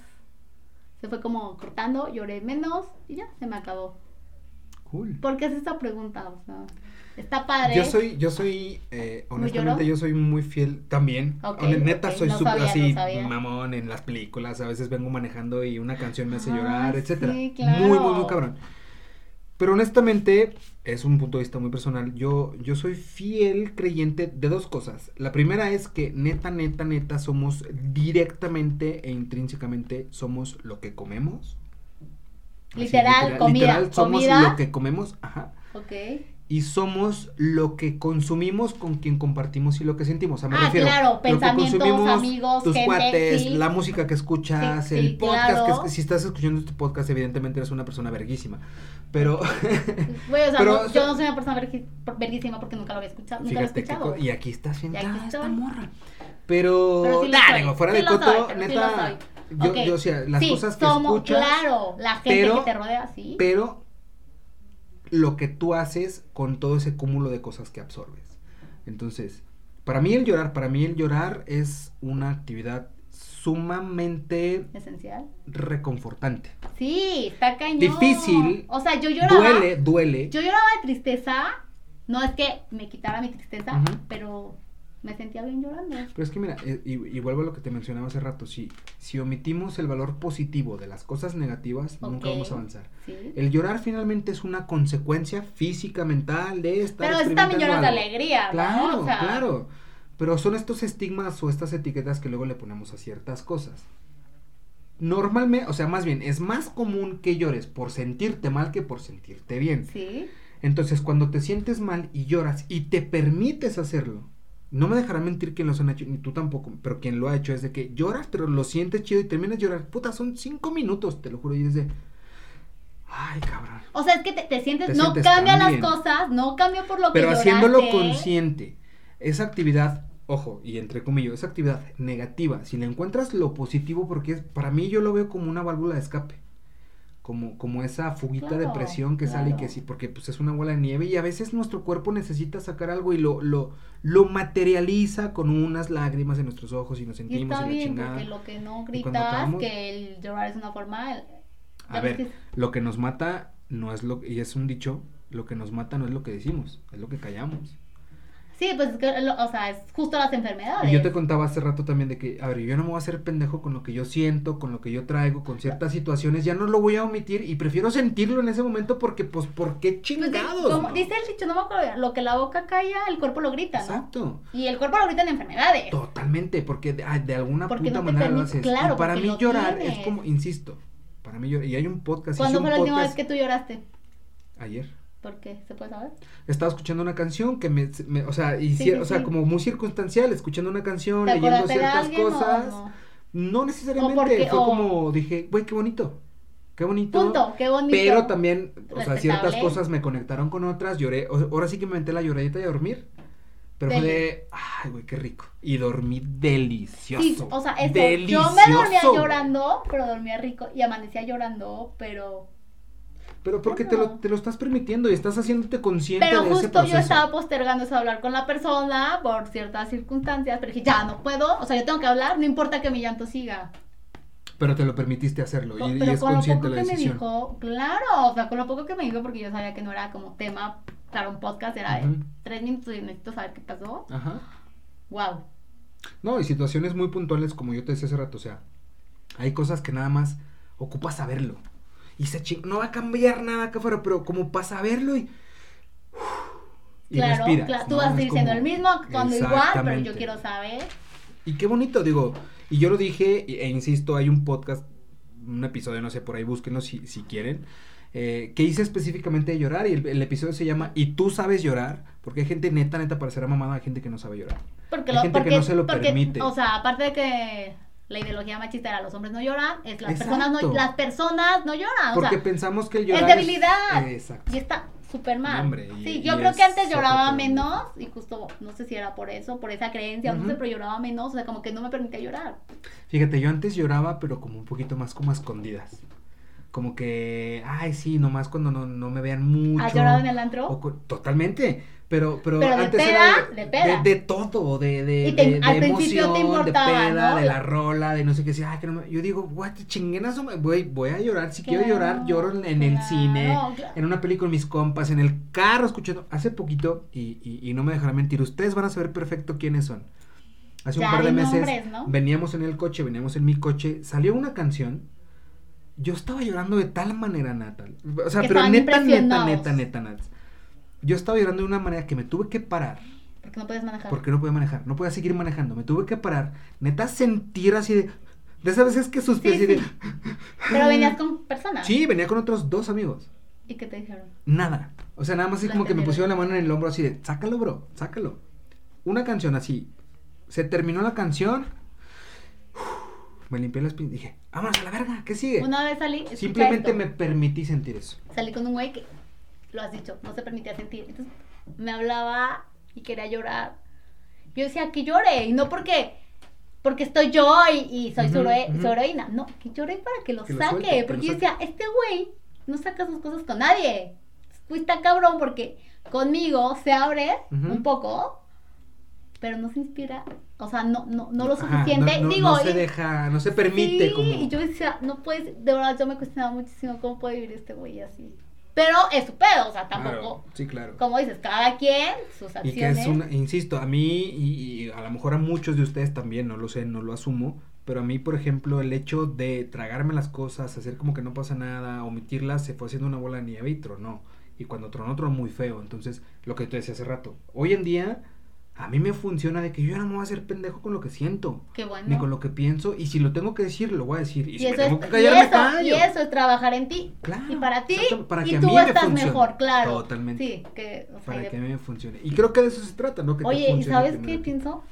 se fue como cortando, lloré menos y ya, se me acabó. Cool. ¿Por qué es esta pregunta? O sea, está padre. Yo soy, yo soy, eh, ¿Muy honestamente, yo soy muy fiel también. Ok, Hone- Neta, soy no súper así, no mamón en las películas. A veces vengo manejando y una canción me hace Ah, llorar, etcétera. sí, claro. Muy, muy, muy cabrón. Pero honestamente, es un punto de vista muy personal. Yo, yo soy fiel creyente de dos cosas. La primera es que neta, neta, neta, somos directamente e intrínsecamente somos lo que comemos. Así, Literal, comida, literal, somos comida. lo que comemos, ajá Ok. y somos lo que consumimos con quien compartimos y lo que sentimos. O sea, me Ah, refiero, claro, pensamientos, amigos, tus gente, cuates, sí. la música que escuchas, Sí, el sí, podcast claro. que es- si estás escuchando este podcast, evidentemente eres una persona verguísima. Pero Güey, o sea, Pero, no- yo no soy una persona verguísima porque nunca lo había escuchado. Nunca lo he que escuchado. y aquí está Y aquí sentada esta morra. Pero, Pero sí lo nah, soy, digo, fuera sí de coto, neta. Yo, yo, o sea, las Sí, cosas que somos, escuchas, Claro, la gente pero- que te rodea, sí. pero lo que tú haces con todo ese cúmulo de cosas que absorbes. Entonces, para mí el llorar, para mí el llorar es una actividad sumamente Esencial. reconfortante. Sí, está cañón. Difícil. O sea, yo lloraba. Duele, duele. Yo lloraba de tristeza. No es que me quitara mi tristeza, pero me sentía bien llorando. Pero es que mira, eh, y, y vuelvo a lo que te mencionaba hace rato, si, si omitimos el valor positivo de las cosas negativas, nunca vamos a avanzar. Sí. El llorar finalmente es una consecuencia física, mental de estar Pero es también lloras de alegría, ¿no? Claro, O sea, claro. Pero son estos estigmas o estas etiquetas que luego le ponemos a ciertas cosas. Normalmente, o sea, más bien, es más común que llores por sentirte mal que por sentirte bien. Sí. Entonces, cuando te sientes mal y lloras y te permites hacerlo, no me dejará mentir quien los han hecho, ni tú tampoco, pero quien lo ha hecho es de que lloras, pero lo sientes chido y terminas de llorar. Puta, son cinco minutos, te lo juro, y es de. Ay, cabrón. O sea, es que te, te sientes, Te no sientes cambia las cosas, no cambia por lo que Pero haciéndolo consciente, esa actividad, ojo, y entre comillas, esa actividad negativa, si le encuentras lo positivo, porque es, para mí yo lo veo como una válvula de escape. Como, como esa fuguita de Claro, presión que sale y que claro. sí, porque pues es una bola de nieve y a veces nuestro cuerpo necesita sacar algo y lo, lo, lo materializa con unas lágrimas en nuestros ojos y nos Y sentimos está y la bien, chingada. porque lo que no Y gritas, que el llorar es una forma... A ver, que- lo que nos mata no es lo y es un dicho, lo que nos mata no es lo que decimos, es lo que callamos. Sí, pues, es que lo- o sea, es justo las enfermedades. Y yo te contaba hace rato también de que, a ver, yo no me voy a hacer pendejo con lo que yo siento, con lo que yo traigo, con ciertas situaciones, ya no lo voy a omitir y prefiero sentirlo en ese momento porque, pues, ¿por qué Pues, chingados? como no? dice el dicho, no me acuerdo, lo que la boca calla, el cuerpo lo grita, ¿no? Exacto. Y el cuerpo lo grita en enfermedades. Totalmente, porque de, de alguna Porque puta no manera lo haces. claro, y para mí lo llorar tienes. es como, insisto, para mí llorar, y hay un podcast, ¿Cuándo fue la última vez que tú lloraste? ayer. ¿Por qué? ¿Se puede saber? Estaba escuchando una canción que me, me- o sea, hici- sí, o sea, sí. como muy circunstancial, escuchando una canción, ¿Te leyendo ciertas cosas. no? No necesariamente, porque- fue o- como dije, güey, qué bonito. Qué bonito. Punto, qué bonito. Pero también, o sea, ciertas cosas me conectaron con otras, lloré, o- ahora sí que me metí la lloradita y a dormir. Pero fue de, ay, güey, qué rico. Y dormí delicioso. Sí, o sea, eso. Delicioso. Yo me dormía llorando, pero dormía rico y amanecía llorando, pero Pero porque te, lo, te lo estás permitiendo y estás haciéndote consciente pero de ese justo proceso. yo estaba postergando eso hablar con la persona por ciertas circunstancias, pero dije, ya no puedo, o sea, yo tengo que hablar, no importa que mi llanto siga. Pero te lo permitiste hacerlo y, y pero es con lo consciente poco la que me decisión. dijo, claro, o sea, con lo poco que me dijo, porque yo sabía que no era como tema para un podcast, era de Ujú. tres minutos y necesito saber qué pasó. Ajá. Wow. No, y situaciones muy puntuales, como yo te decía hace rato, o sea, hay cosas que nada más ocupas saberlo. Y se ching... no va a cambiar nada acá afuera, pero como para saberlo y. y Claro, claro, tú ¿no? vas a siendo como- el mismo, actuando igual, pero yo quiero saber. Y qué bonito, digo, y yo lo dije, e insisto, hay un podcast, un episodio, no sé, por ahí búsquenlo si, si quieren, eh, que hice específicamente de llorar, y el, el episodio se llama ¿Y tú sabes llorar? Porque hay gente neta, neta, para ser mamada, hay gente que no sabe llorar. Porque, Hay lo, gente que porque, no se lo porque, permite. O sea, aparte de que la ideología machista era los hombres no lloran, es las Exacto. personas no, las personas no lloran. O Porque sea, pensamos que el es llorar debilidad. Eh, exacto. Y está súper mal. Hombre, y- sí, yo creo es que antes lloraba menos y justo, no sé si era por eso, por esa creencia, o no sé, pero lloraba menos, o sea, como que no me permitía llorar. Fíjate, yo antes lloraba, pero como un poquito más como a escondidas. Como que, ay, sí, nomás cuando no, no me vean mucho. ¿Has llorado en el antro? o totalmente. Pero, pero, Pero de antes peda, era de peda. de, de todo, de, de, Y te- de, de te emoción, importaba, de peda, ¿no? de la rola, de no sé qué. sí, Ay, que no me- Yo digo, what, chinguenazo, me- voy, voy a llorar. Si quiero llorar, lloro en, en el cine, claro. en una película con mis compas, en el carro escuchando. Hace poquito, y, y, y no me dejarán mentir, ustedes van a saber perfecto quiénes son. Hace Ya un par de meses nombres, ¿no? veníamos en el coche, veníamos en mi coche, salió una canción. Yo estaba llorando de tal manera, Natal. O sea, Que pero neta, neta, neta, neta, neta. Yo estaba llorando de una manera que me tuve que parar. Porque no puedes manejar. Porque no podía manejar, no podía seguir manejando. Me tuve que parar. Neta, sentir así de. De esas veces que Sí, sí. de. Pero venías con personas. Sí, venía con otros dos amigos. ¿Y qué te dijeron? Nada. O sea, nada más así como que me pusieron la mano en el hombro así de, sácalo, bro, sácalo. Una canción así. Se terminó la canción. Me limpié las pintas. Dije, vámonos a la verga, ¿qué sigue? Una vez salí. Simplemente esto. me permití sentir eso. salí con un güey que, lo has dicho, no se permitía sentir. Entonces me hablaba y quería llorar. Yo decía que llore, y no porque, porque estoy yo y, y soy, su, su heroína. No, que llore para que lo Que lo saque. suelte, porque yo decía, este güey no saca sus cosas con nadie. Pues está cabrón porque conmigo se abre un poco, pero no se inspira. O sea, no, no, no lo Ajá, suficiente. no, no- Digo, no se y- deja, no se permite Sí, como. y yo decía, no puedes, de verdad yo me cuestionaba muchísimo cómo puede vivir este güey así. Pero es su pedo, o sea, tampoco. Claro, sí, claro. Como dices, cada quien, sus Y acciones. que es una, insisto, a mí y, y a lo mejor a muchos de ustedes también, no lo sé, no lo asumo, pero a mí, por ejemplo, el hecho de tragarme las cosas, hacer como que no pasa nada, omitirlas, se fue haciendo una bola de nieve y tronó. Y cuando tronó, tronó muy feo. Entonces, lo que te decía hace rato, hoy en día, a mí me funciona de que yo ya no me voy a hacer pendejo con lo que siento, Qué bueno. ni con lo que pienso, y si lo tengo que decir, lo voy a decir. Y, Y si me tengo es, que y, callar, me eso, callo. y eso es trabajar en ti. Claro, y para ti, para que y a mí me estás funcione. mejor, claro. Totalmente. Sí, que, o sea, Para que a mí me funcione. Y creo que de eso se trata, ¿no? Que te Oye, ¿y sabes qué pienso?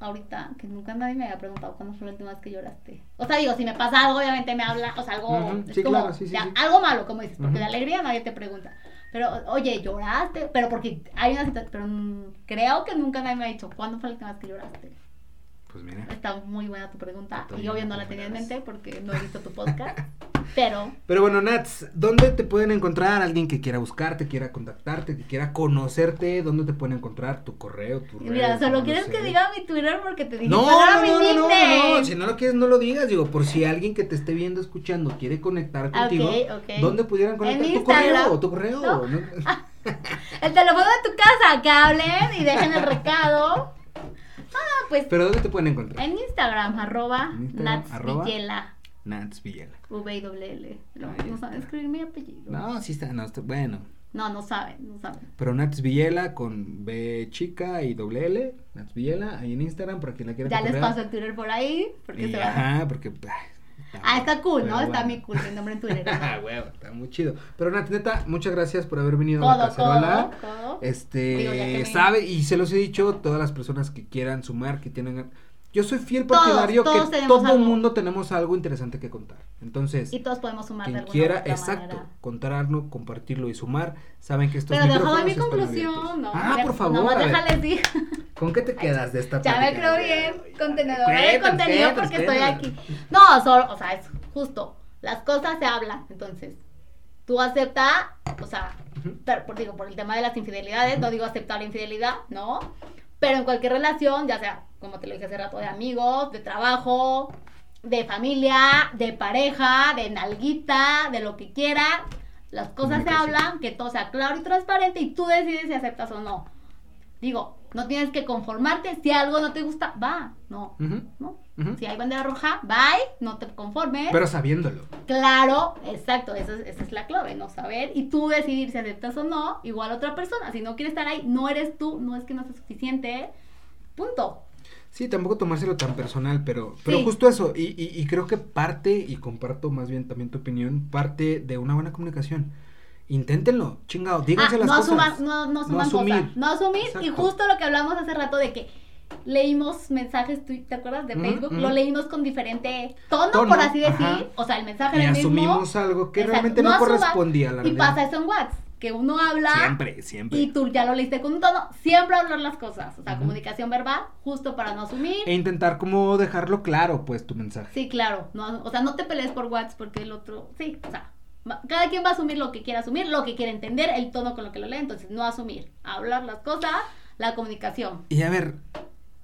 Ahorita, que nunca nadie me había preguntado cuándo fue la última vez que lloraste. O sea, digo, si me pasa algo, obviamente me habla, o sea, algo, sí, como, claro, sí, sí, ya, algo malo, como dices, porque Ujú. de alegría nadie te pregunta. Pero, oye, ¿lloraste? Pero porque hay una situación, pero creo que nunca nadie me ha dicho, ¿cuándo fue la última vez que lloraste? Pues mira. Está muy buena tu pregunta, y obvio no la tenía en mente porque no he visto tu podcast, pero... Pero bueno, Nats, ¿dónde te pueden encontrar alguien que quiera buscarte, quiera contactarte, que quiera conocerte? ¿Dónde te pueden encontrar? ¿Tu correo, tu Y Mira, red, solo quieres que diga mi Twitter porque te dije, No, ¿cuál era no, no, no, no, si no lo quieres no lo digas, digo, por si alguien que te esté viendo, escuchando, quiere conectar contigo. ¿dónde pudieran conectar En tu correo? ¿Tu correo? No. ¿no? El teléfono de tu casa, que hablen y dejen el recado. Ah, pues Pero ¿dónde te pueden encontrar? en Instagram, arroba En Instagram, arroba. Nats Villela. V-I-L-L. No, no está. saben escribir mi apellido. No, sí está, no, está, bueno. No, no saben, no saben. Pero Nats Villela con B chica y doble L, Nats Villela, ahí en Instagram, para quien la quiera Ya les paso el Twitter por ahí, porque Y, se va. Ajá, porque... ay, Ah, está cool, ¿no? Está muy cool el nombre en Twitter. Ah, huevo, está muy chido. Pero Nat, neta, muchas gracias por haber venido a la cacerola. codo. Este, Digo, sabe, y se los he dicho, todas las personas que quieran sumar, que tienen... Yo soy fiel partidario todos que todo el mundo tenemos algo interesante que contar. Entonces, Y todos podemos sumar de quien alguna quiera, otra exacto, manera. contarlo, compartirlo y sumar, saben que estos Pero dejo micrófonos mi conclusión. ¿no? Ah, De- por favor. Ver, déjales decir. ¿Con qué te quedas de esta Ya me creo bien contenedora de contenido porque estoy aquí. No, solo, o sea, es justo. Las cosas se hablan, entonces. Tú acepta, o sea, pero, por, digo, por el tema de las infidelidades, no digo aceptar la infidelidad, ¿no? Pero en cualquier relación, ya sea, como te lo dije hace rato, de amigos, de trabajo, de familia, de pareja, de nalguita, de lo que quieran, las cosas se hablan, que todo sea claro y transparente y tú decides si aceptas o no. Digo, no tienes que conformarte. Si algo no te gusta, va. No. ¿no? Si hay bandera roja, bye. No te conformes. Pero sabiéndolo. Claro, exacto. Esa es, esa es la clave, no saber. Y tú decidir si aceptas o no. Igual a otra persona. Si no quiere estar ahí, no eres tú. No es que no sea suficiente. Punto. Sí, tampoco tomárselo tan personal, pero, pero Sí. justo eso, y, y, y creo que parte, y comparto más bien también tu opinión, parte de una buena comunicación. Inténtenlo, chingado, díganse Ah, las no cosas. asuman, no, no asuman asumir. cosas. No asumir. Y justo lo que hablamos hace rato de que leímos mensajes, ¿tú- ¿te acuerdas de Facebook? Lo leímos con diferente tono, Tono, por así decir. ajá. O sea, el mensaje Y era el mismo. asumimos algo que Exacto, realmente no, asuman. correspondía a la Y realidad. pasa eso en WhatsApp, que uno habla Siempre, siempre. y tú ya lo leíste con un tono. Siempre hablar las cosas. O sea, comunicación verbal, justo para no asumir. E intentar como dejarlo claro, pues, tu mensaje. Sí, claro. No, o sea, no te pelees por WhatsApp porque el otro. Sí, o sea. Cada quien va a asumir lo que quiera asumir, lo que quiere entender, el tono con lo que lo lee. Entonces, no asumir. Hablar las cosas, la comunicación. Y a ver,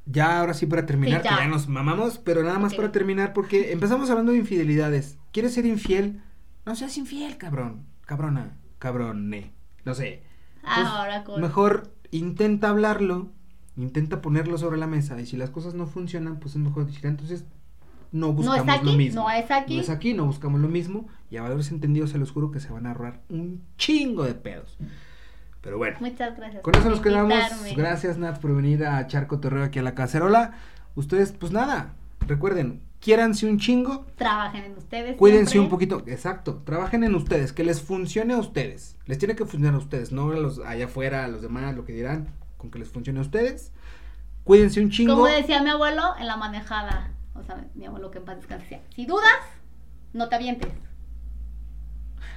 ya ahora sí para terminar, Sí, que ya. ya nos mamamos, pero nada más para terminar, porque empezamos hablando de infidelidades. ¿Quieres ser infiel? No seas infiel, cabrón. Cabrona, cabrone. No sé. Pues, Ahora con. Mejor intenta hablarlo, intenta ponerlo sobre la mesa, y si las cosas no funcionan, pues es mejor decir, entonces no No buscamos es aquí, lo mismo. no es aquí. No es aquí, no buscamos lo mismo, y a valores entendidos se los juro que se van a ahorrar un chingo de pedos. Pero bueno. Muchas gracias. Con eso nos quedamos. Gracias, Nat, por venir a Charco Torreo aquí a la cacerola. Ustedes, pues nada, recuerden, quiéranse un chingo, Trabajen en ustedes. cuídense siempre. un poquito, exacto, trabajen en ustedes, que les funcione a ustedes. Les tiene que funcionar a ustedes, no a los allá afuera, a los demás, lo que dirán, con que les funcione a ustedes. Cuídense un chingo. Como decía mi abuelo en la manejada. O sea, mi abuelo que en paz descanse Si dudas, no te avientes.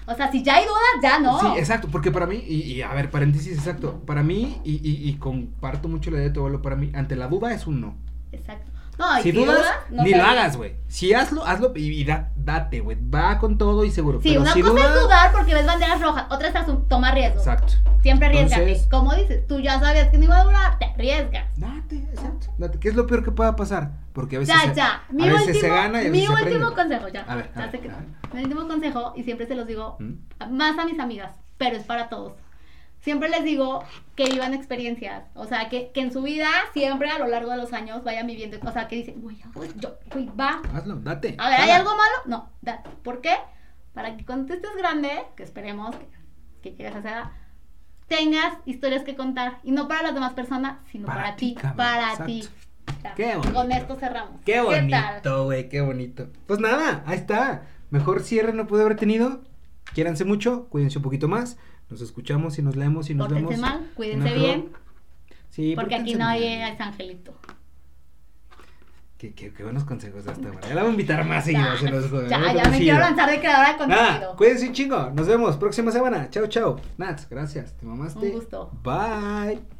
O sea, si ya hay dudas, ya no. Sí, exacto, porque para mí, y, y, a ver, paréntesis, exacto, para mí, y, y, y comparto mucho la idea de tu abuelo, para mí, ante la duda es un no. Exacto. No, si dudas, no ni lo hagas, güey. Si hazlo, hazlo y, y da- date, güey. Va con todo y seguro. Sí, Pero una si cosa dudas, es dudar porque ves banderas rojas, otra es tomar riesgos. Exacto. Siempre arriesgate. Como dices, tú ya sabías que no iba a durar, te arriesgas. Date, exacto. Date. ¿Qué es lo peor que pueda pasar? Porque a veces, Ya, se, ya. a Mi veces último, se gana y a mi veces se último consejo, ya. A ver, a ver, sé que- a ver. Mi último consejo, y siempre se los digo, ¿Mm? más a mis amigas. pero es para todos. Siempre les digo que vivan experiencias, o sea, que, que en su vida siempre a lo largo de los años vayan viviendo, o sea, que dicen, güey, yo, güey, va. Hazlo, date. A ver, ¿hay algo malo? No, date. ¿Por qué? Para que cuando tú estés grande, que esperemos que, que llegues a esa edad, tengas historias que contar. Y no para las demás personas, sino Para ti, para ti. Qué bonito. Con esto cerramos. Qué bonito, güey, qué bonito. Pues nada, ahí está. Mejor cierre no pude haber tenido. Quiéranse mucho, cuídense un poquito más. Nos escuchamos y nos leemos y nos Pórtense vemos. mal, en cuídense bien, Sí, porque aquí no hay angelito. Qué, qué, qué buenos consejos hasta ahora. Ya la voy a invitar más seguido, se los ya, ya me quiero lanzar de creadora de Nada, contenido. cuídense un chingo. Nos vemos próxima semana. Chao, chao. Nats, gracias. Te mamaste. Un gusto. Bye.